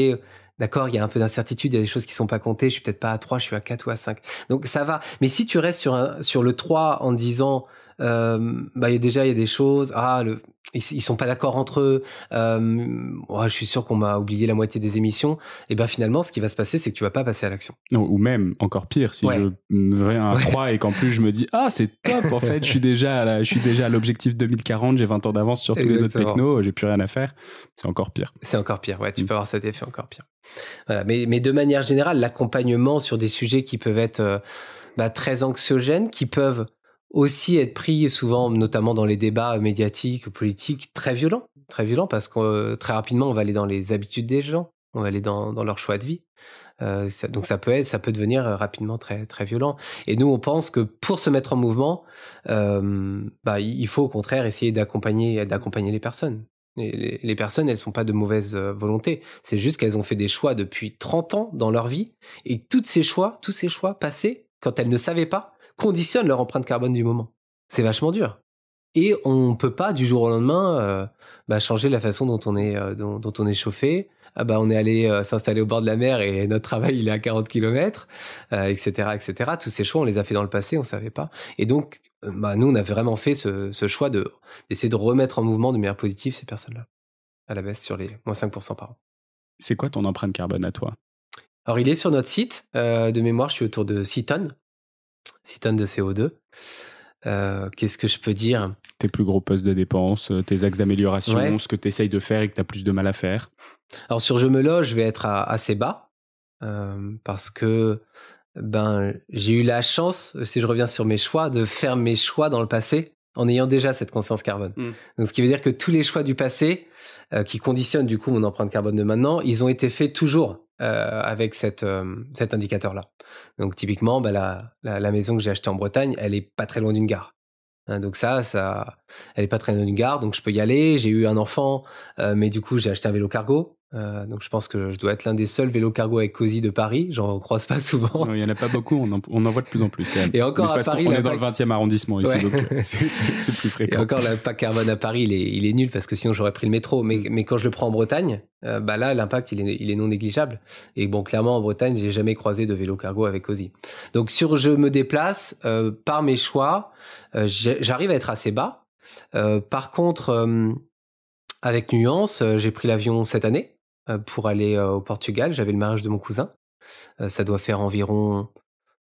d'accord, il y a un peu d'incertitude, il y a des choses qui sont pas comptées, je suis peut-être pas à 3, je suis à 4 ou à 5. Donc ça va. Mais si tu restes sur, sur le 3 en disant, euh, bah, déjà, il y a des choses. Ah, le, ils, sont pas d'accord entre eux. Euh, je suis sûr qu'on m'a oublié la moitié des émissions. Et ben finalement, ce qui va se passer, c'est que tu vas pas passer à l'action. Ou même encore pire, si je vais un 3 et qu'en plus je me dis ah c'est top en fait, je suis déjà à je suis déjà à l'objectif 2040, j'ai 20 ans d'avance sur tous les autres technos, j'ai plus rien à faire. C'est encore pire. C'est encore pire. Ouais, tu mm. peux avoir cet effet encore pire. Mais, de manière générale, l'accompagnement sur des sujets qui peuvent être euh, bah, très anxiogènes, qui peuvent aussi être pris souvent, notamment dans les débats médiatiques politiques, très violents, très violents parce que euh, très rapidement on va aller dans les habitudes des gens, on va aller dans, dans leur choix de vie. Euh, donc ça peut être, ça peut devenir rapidement très très violent. Et nous on pense que pour se mettre en mouvement, bah, il faut au contraire essayer d'accompagner les personnes. Les, personnes, elles sont pas de mauvaise volonté. C'est juste qu'elles ont fait des choix depuis 30 ans dans leur vie et tous ces choix, tous ces choix passés, quand elles ne savaient pas, conditionnent leur empreinte carbone du moment. C'est vachement dur. Et on peut pas du jour au lendemain euh, bah, changer la façon dont on est, euh, dont, on est chauffé. Ah bah, on est allé euh, s'installer au bord de la mer et notre travail il est à 40 km, etc., etc. Tous ces choix on les a fait dans le passé, on savait pas. Et donc bah, nous on a vraiment fait ce, choix de d'essayer de remettre en mouvement de manière positive ces personnes-là à la baisse sur les moins 5% par an. C'est quoi ton empreinte carbone à toi? Alors il est sur notre site de mémoire, je suis autour de 6 tonnes. 6 tonnes de CO2. Euh, qu'est-ce que je peux dire? Tes plus gros postes de dépenses, euh, tes axes d'amélioration, ce que tu essayes de faire et que tu as plus de mal à faire? Alors sur Je me loge, je vais être assez bas euh, parce que ben, j'ai eu la chance, si je reviens sur mes choix, de faire mes choix dans le passé en ayant déjà cette conscience carbone. Mmh. Donc, ce qui veut dire que tous les choix du passé, qui conditionnent du coup mon empreinte carbone de maintenant, ils ont été faits toujours euh, avec cette, euh, cet indicateur-là. Donc typiquement, bah, la, la, maison que j'ai achetée en Bretagne, elle est pas très loin d'une gare. Hein, donc ça, ça, elle est pas très loin d'une gare, donc je peux y aller. J'ai eu un enfant, euh, mais du coup j'ai acheté un vélo cargo. Euh, donc je pense que je dois être l'un des seuls vélos cargo avec Cozy de Paris. J'en croise pas souvent. il y en a pas beaucoup. On en, on en, voit de plus en plus quand même. Et encore à Paris, on est dans le 20e arrondissement ici, donc c'est plus fréquent. Et encore l'impact carbone à Paris, il est, il est, nul parce que sinon j'aurais pris le métro. Mais, mm. mais quand je le prends en Bretagne, euh, bah là l'impact il est, il est non négligeable. Et bon, clairement en Bretagne, j'ai jamais croisé de vélo cargo avec Cozy. Donc sur je me déplace euh, par mes choix, euh, j'arrive à être assez bas. Euh, par contre, avec nuance, j'ai pris l'avion cette année. Euh, pour aller euh, au Portugal. J'avais le mariage de mon cousin. Euh, ça doit faire environ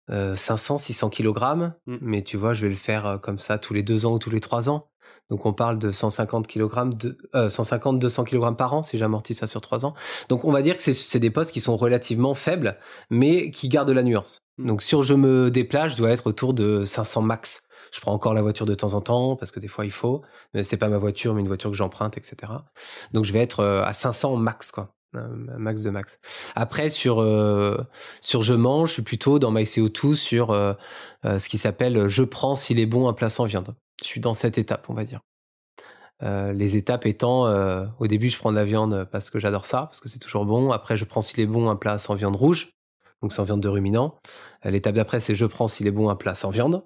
500, 600 kg. Mais tu vois, je vais le faire comme ça tous les deux ans ou tous les trois ans. Donc on parle de 150 kg, de, 150, 200 kg par an si j'amortis ça sur trois ans. Donc on va dire que c'est des postes qui sont relativement faibles, mais qui gardent la nuance. Mmh. Donc sur je me déplace, je dois être autour de 500 max. Je prends encore la voiture de temps en temps parce que des fois il faut. Mais c'est pas ma voiture, mais une voiture que j'emprunte, etc. Donc je vais être euh, à 500 max, quoi. max de max. Après, sur, euh, sur je mange, je suis plutôt dans MyCO2 sur euh, ce qui s'appelle je prends s'il est bon un plat sans viande. Je suis dans cette étape, on va dire. les étapes étant, au début, je prends de la viande parce que j'adore ça, parce que c'est toujours bon. Après, je prends s'il est bon un plat sans viande rouge, donc sans viande de ruminant. L'étape d'après, c'est je prends s'il est bon un plat sans viande.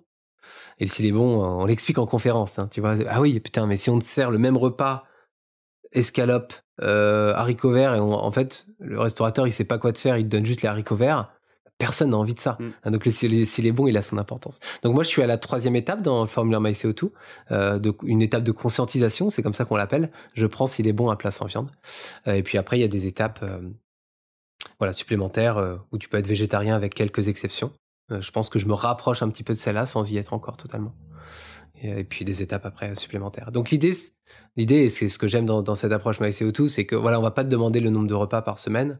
Et s'il est bon, on l'explique en conférence. Hein, tu vois, ah oui, putain, mais si on te sert le même repas, escalope, euh, haricots verts, et en fait, le restaurateur, il sait pas quoi te faire, il te donne juste les haricots verts. personne n'a envie de ça. Mm. Hein, Donc s'il est bon, il a son importance. Donc moi, je suis à la troisième étape dans le formulaire MyCO2, euh, de, une étape de conscientisation, c'est comme ça qu'on l'appelle. Je prends s'il est bon à place en viande. Euh, et puis après, il y a des étapes voilà, supplémentaires où tu peux être végétarien avec quelques exceptions. Euh, je pense que je me rapproche un petit peu de celle-là sans y être encore totalement. Et, et puis des étapes après euh, supplémentaires. Donc l'idée, l'idée, et c'est ce que j'aime dans, dans cette approche MyCO2, c'est que voilà, on va pas te demander le nombre de repas par semaine,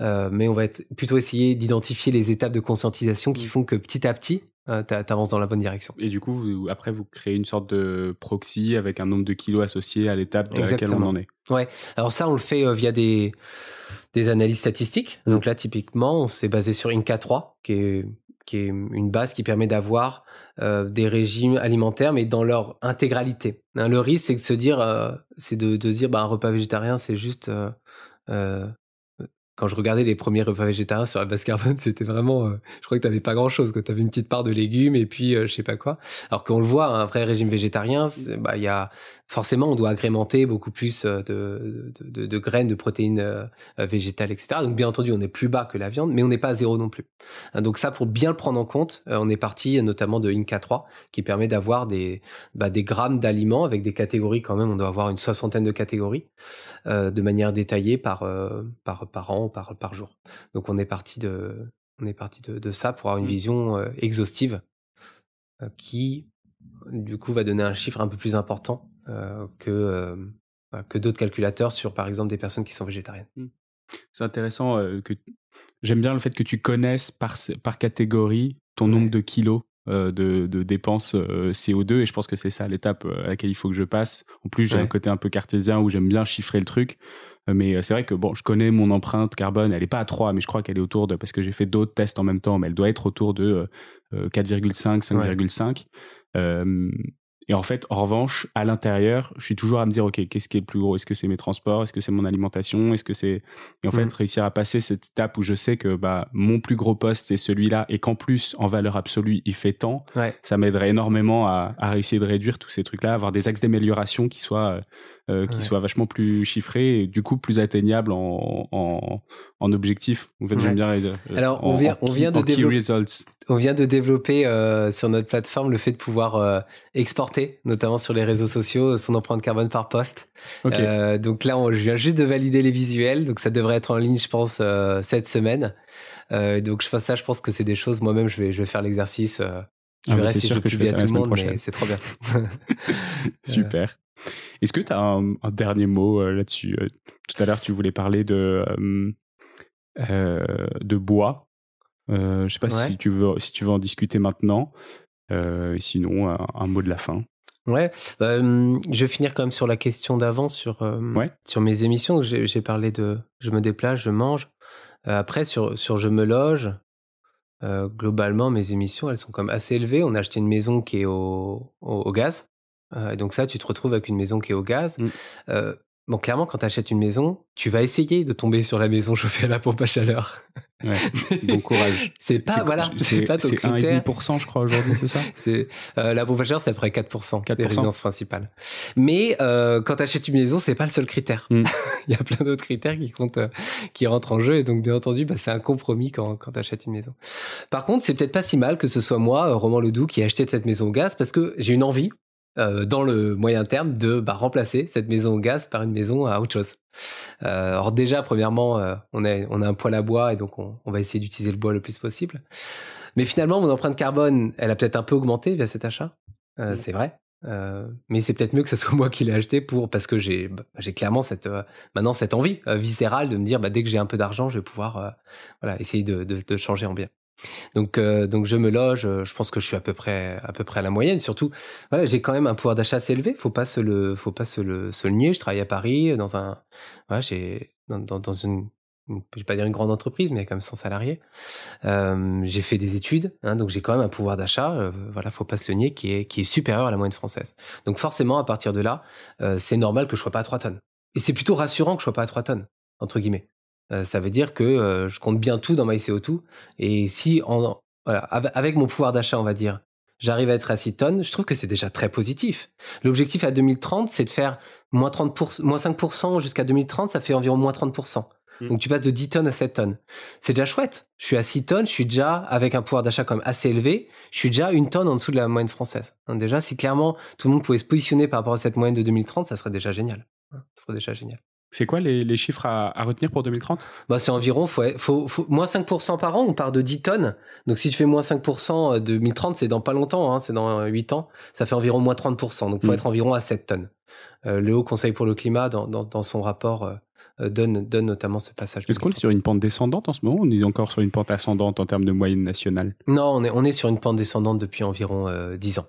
euh, mais on va être, plutôt essayer d'identifier les étapes de conscientisation qui Mm. font que petit à petit, euh, t'a- t'avances dans la bonne direction. Et du coup, vous- après, vous créez une sorte de proxy avec un nombre de kilos associé à l'étape à laquelle on en est. Alors ça, on le fait euh, via des, des analyses statistiques. Mm. Donc là, typiquement, on s'est basé sur Inca 3, qui est, qui est une base qui permet d'avoir euh, des régimes alimentaires, mais dans leur intégralité. Hein, le risque, c'est de se dire, euh, c'est de, dire, bah, un repas végétarien, c'est juste... euh, quand je regardais les premiers repas végétariens sur la base carbone, c'était vraiment, je crois que t'avais pas grand chose, que t'avais une petite part de légumes et puis je sais pas quoi. Alors qu'on le voit, un vrai régime végétarien, bah il y a forcément on doit agrémenter beaucoup plus euh, de, de, de- de graines, de protéines euh, euh, végétales, etc. Donc bien entendu, on est plus bas que la viande, mais on n'est pas à zéro non plus. Hein, Donc ça, pour bien le prendre en compte, on est parti notamment de Inca 3, qui permet d'avoir des, bah, des grammes d'aliments avec des catégories quand même. On doit avoir une soixantaine de catégories euh, de manière détaillée par, euh, par, par an, par, par jour. Donc on est parti de, on est parti de, de ça pour avoir une Mm. vision euh, exhaustive qui, du coup, va donner un chiffre un peu plus important que, euh, voilà, que d'autres calculateurs sur, par exemple, des personnes qui sont végétariennes. C'est intéressant euh, que j'aime bien le fait que tu connaisses par, par catégorie ton nombre de kilos euh, de, de dépenses euh, CO2 et je pense que c'est ça l'étape euh, à laquelle il faut que je passe. En plus, j'ai Ouais. un côté un peu cartésien où j'aime bien chiffrer le truc. Euh, Mais euh, c'est vrai que bon, je connais mon empreinte carbone, elle est pas à 3, mais je crois qu'elle est autour de, parce que j'ai fait d'autres tests en même temps, mais elle doit être autour de euh, 4,5, 5,5. Euh, et en fait, en revanche, à l'intérieur, je suis toujours à me dire, OK, qu'est-ce qui est le plus gros? Est-ce que c'est mes transports? Est-ce que c'est mon alimentation? Est-ce que c'est... Et en fait, Mhm. réussir à passer cette étape où je sais que bah, mon plus gros poste, c'est celui-là, et qu'en plus, en valeur absolue, il fait tant, Ouais. ça m'aiderait énormément à, à réussir de réduire tous ces trucs-là, avoir des axes d'amélioration qui soient... euh, euh, qui Ouais. soient vachement plus chiffrés et du coup plus atteignables en, en, en objectif. En fait, Ouais. j'aime bien réaliser. Alors, en- on vient- en on vient de développer- results. On vient de développer euh, sur notre plateforme le fait de pouvoir euh, exporter, notamment sur les réseaux sociaux, son empreinte carbone par poste. Euh, donc là, on, je viens juste de valider les visuels, donc ça devrait être en ligne, je pense, euh, cette semaine. Euh, donc je ça, je pense que c'est des choses. Moi-même, je vais, je vais faire l'exercice. euh, je Ah, verrai c'est si sûr que je fais à ça tout le monde, mais prochaine. c'est trop bien. Super. Est-ce que tu as un, un dernier mot euh, là-dessus? Euh, Tout à l'heure, tu voulais parler de, euh, de bois. Je sais pas Ouais. si, tu veux, si tu veux en discuter maintenant. Sinon, un, un mot de la fin. Ouais, bah, je vais finir quand même sur la question d'avant, sur, Ouais. sur mes émissions. J'ai parlé de je me déplace, je mange. Après, sur, sur je me loge, euh, globalement, mes émissions, elles sont quand même assez élevées. On a acheté une maison qui est au, au, au gaz. Euh, et donc ça, tu te retrouves avec une maison qui est au gaz. Mm. Euh, bon, clairement, quand tu achètes une maison, tu vas essayer de tomber sur la maison chauffée à la pompe à chaleur. Ouais. Bon courage. C'est pas- voilà, c'est pas ton C'est critère. 1,5%, je crois, aujourd'hui, c'est ça? C'est euh, la pompe à chaleur, c'est à peu près 4%, 4%. des résidences principales. Mais euh, quand tu achètes une maison, c'est pas le seul critère. Mm. Il y a plein d'autres critères qui comptent, qui rentrent en jeu, et donc bien entendu, bah, c'est un compromis quand, quand tu achètes une maison. Par contre, c'est peut-être pas si mal que ce soit moi, Roman Ledoux, qui ai acheté cette maison au gaz, parce que j'ai une envie, euh, dans le moyen terme, de bah, remplacer cette maison au gaz par une maison à autre chose. Euh, alors déjà, premièrement, euh, on, a, on a un poêle à bois, et donc on, on va essayer d'utiliser le bois le plus possible. Mais finalement, mon empreinte carbone, elle a peut-être un peu augmenté via cet achat. Euh, Mm. C'est vrai. Euh, mais c'est peut-être mieux que ce soit moi qui l'ai acheté pour parce que j'ai bah, j'ai clairement cette euh, maintenant cette envie viscérale de me dire bah, dès que j'ai un peu d'argent je vais pouvoir euh, voilà essayer de, de, de changer en bien donc euh, donc je me loge euh, je pense que je suis à peu près à peu près à la moyenne surtout voilà j'ai quand même un pouvoir d'achat assez élevé faut pas le faut pas se le, nier je travaille à Paris dans un voilà j'ai dans, une vais pas dire une grande entreprise, mais même 100 salariés. Euh, j'ai fait des études, hein, donc j'ai quand même un pouvoir d'achat, euh, voilà, faut pas se le nier, qui est, qui est supérieur à la moyenne française. Donc forcément, à partir de là, euh, c'est normal que je sois pas à 3 tonnes. Et c'est plutôt rassurant que je sois pas à 3 tonnes, entre guillemets. Euh, ça veut dire que euh, je compte bien tout dans ma CO2. Et si, en, voilà, av- avec mon pouvoir d'achat, on va dire, j'arrive à être à 6 tonnes, je trouve que c'est déjà très positif. L'objectif à 2030, c'est de faire moins, 30%, moins 5% jusqu'à 2030, ça fait environ moins 30%. Mm. Donc tu passes de 10 tonnes à 7 tonnes. C'est déjà chouette. Je suis à 6 tonnes, je suis déjà avec un pouvoir d'achat quand même assez élevé, je suis déjà une tonne en dessous de la moyenne française. Donc déjà, si clairement tout le monde pouvait se positionner par rapport à cette moyenne de 2030, ça serait déjà génial. Ça serait déjà génial. C'est quoi les, chiffres à, retenir pour 2030 bah, C'est environ faut, faut, moins 5% par an, on part de 10 tonnes. Donc si tu fais moins 5% de 2030, c'est dans pas longtemps, hein, c'est dans 8 ans, ça fait environ moins 30%. Donc il faut mm. être environ à 7 tonnes. Euh, le Haut Conseil pour le climat, dans, dans, son rapport, euh, euh, donne, donne notamment ce passage. Est-ce qu'on est sur une pente descendante en ce moment? On est encore sur une pente ascendante en termes de moyenne nationale? Non, on est, on est sur une pente descendante depuis environ 10 ans.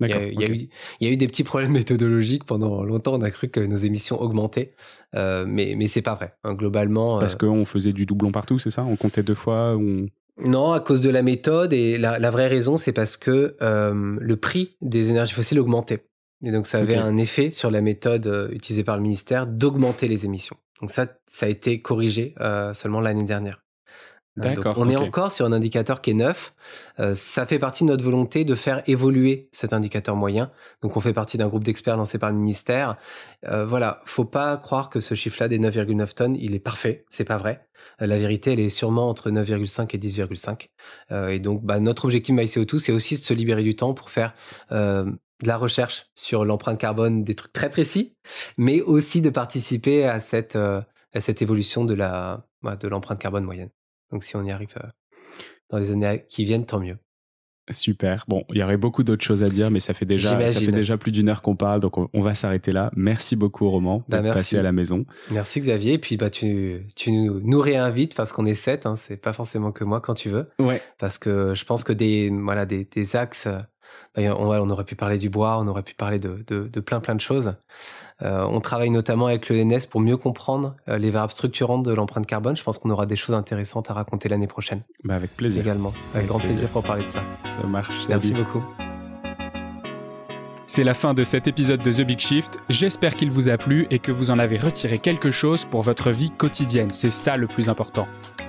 Il y, a, il, y a eu, il y, a, eu, des petits problèmes méthodologiques pendant longtemps. On a cru que nos émissions augmentaient, euh, mais mais c'est pas vrai. Hein, globalement, parce qu'on faisait du doublon partout, c'est ça? On comptait deux fois ou Non, à cause de la méthode et la, la vraie raison, c'est parce que euh, le prix des énergies fossiles augmentait. Et donc, ça avait un effet sur la méthode euh, utilisée par le ministère d'augmenter les émissions. Donc ça, ça a été corrigé euh, seulement l'année dernière. Euh, D'accord. on est encore sur un indicateur qui est neuf. Euh, ça fait partie de notre volonté de faire évoluer cet indicateur moyen. Donc, on fait partie d'un groupe d'experts lancé par le ministère. Euh, voilà, faut pas croire que ce chiffre-là des 9,9 tonnes, il est parfait. C'est pas vrai. Euh, la vérité, elle est sûrement entre 9,5 et 10,5. et donc, bah, notre objectif MyCO2, c'est aussi de se libérer du temps pour faire de la recherche sur l'empreinte carbone, des trucs très précis, mais aussi de participer à cette, à cette évolution de la bah, de l'empreinte carbone moyenne. Donc si on y arrive dans les années qui viennent, tant mieux. Super. Bon, il y aurait beaucoup d'autres choses à dire, mais ça fait déjà, ça fait déjà plus d'une heure qu'on parle, donc on, va s'arrêter là. Merci beaucoup, Roman, bah, de passer à la maison. Merci, Xavier. Et puis, bah, tu, tu nous réinvites parce qu'on est sept, hein, c'est pas forcément que moi quand tu veux. Ouais. Parce que je pense que des, voilà, des, des axes on, aurait pu parler du bois, on aurait pu parler de, plein plein de choses. Euh, on travaille notamment avec le NS pour mieux comprendre euh, les variables structurantes de l'empreinte carbone. Je pense qu'on aura des choses intéressantes à raconter l'année prochaine. Bah avec plaisir. Également, avec, grand plaisir. pour parler de ça. Ça marche. Merci beaucoup. C'est la fin de cet épisode de The Big Shift. J'espère qu'il vous a plu et que vous en avez retiré quelque chose pour votre vie quotidienne. C'est ça le plus important.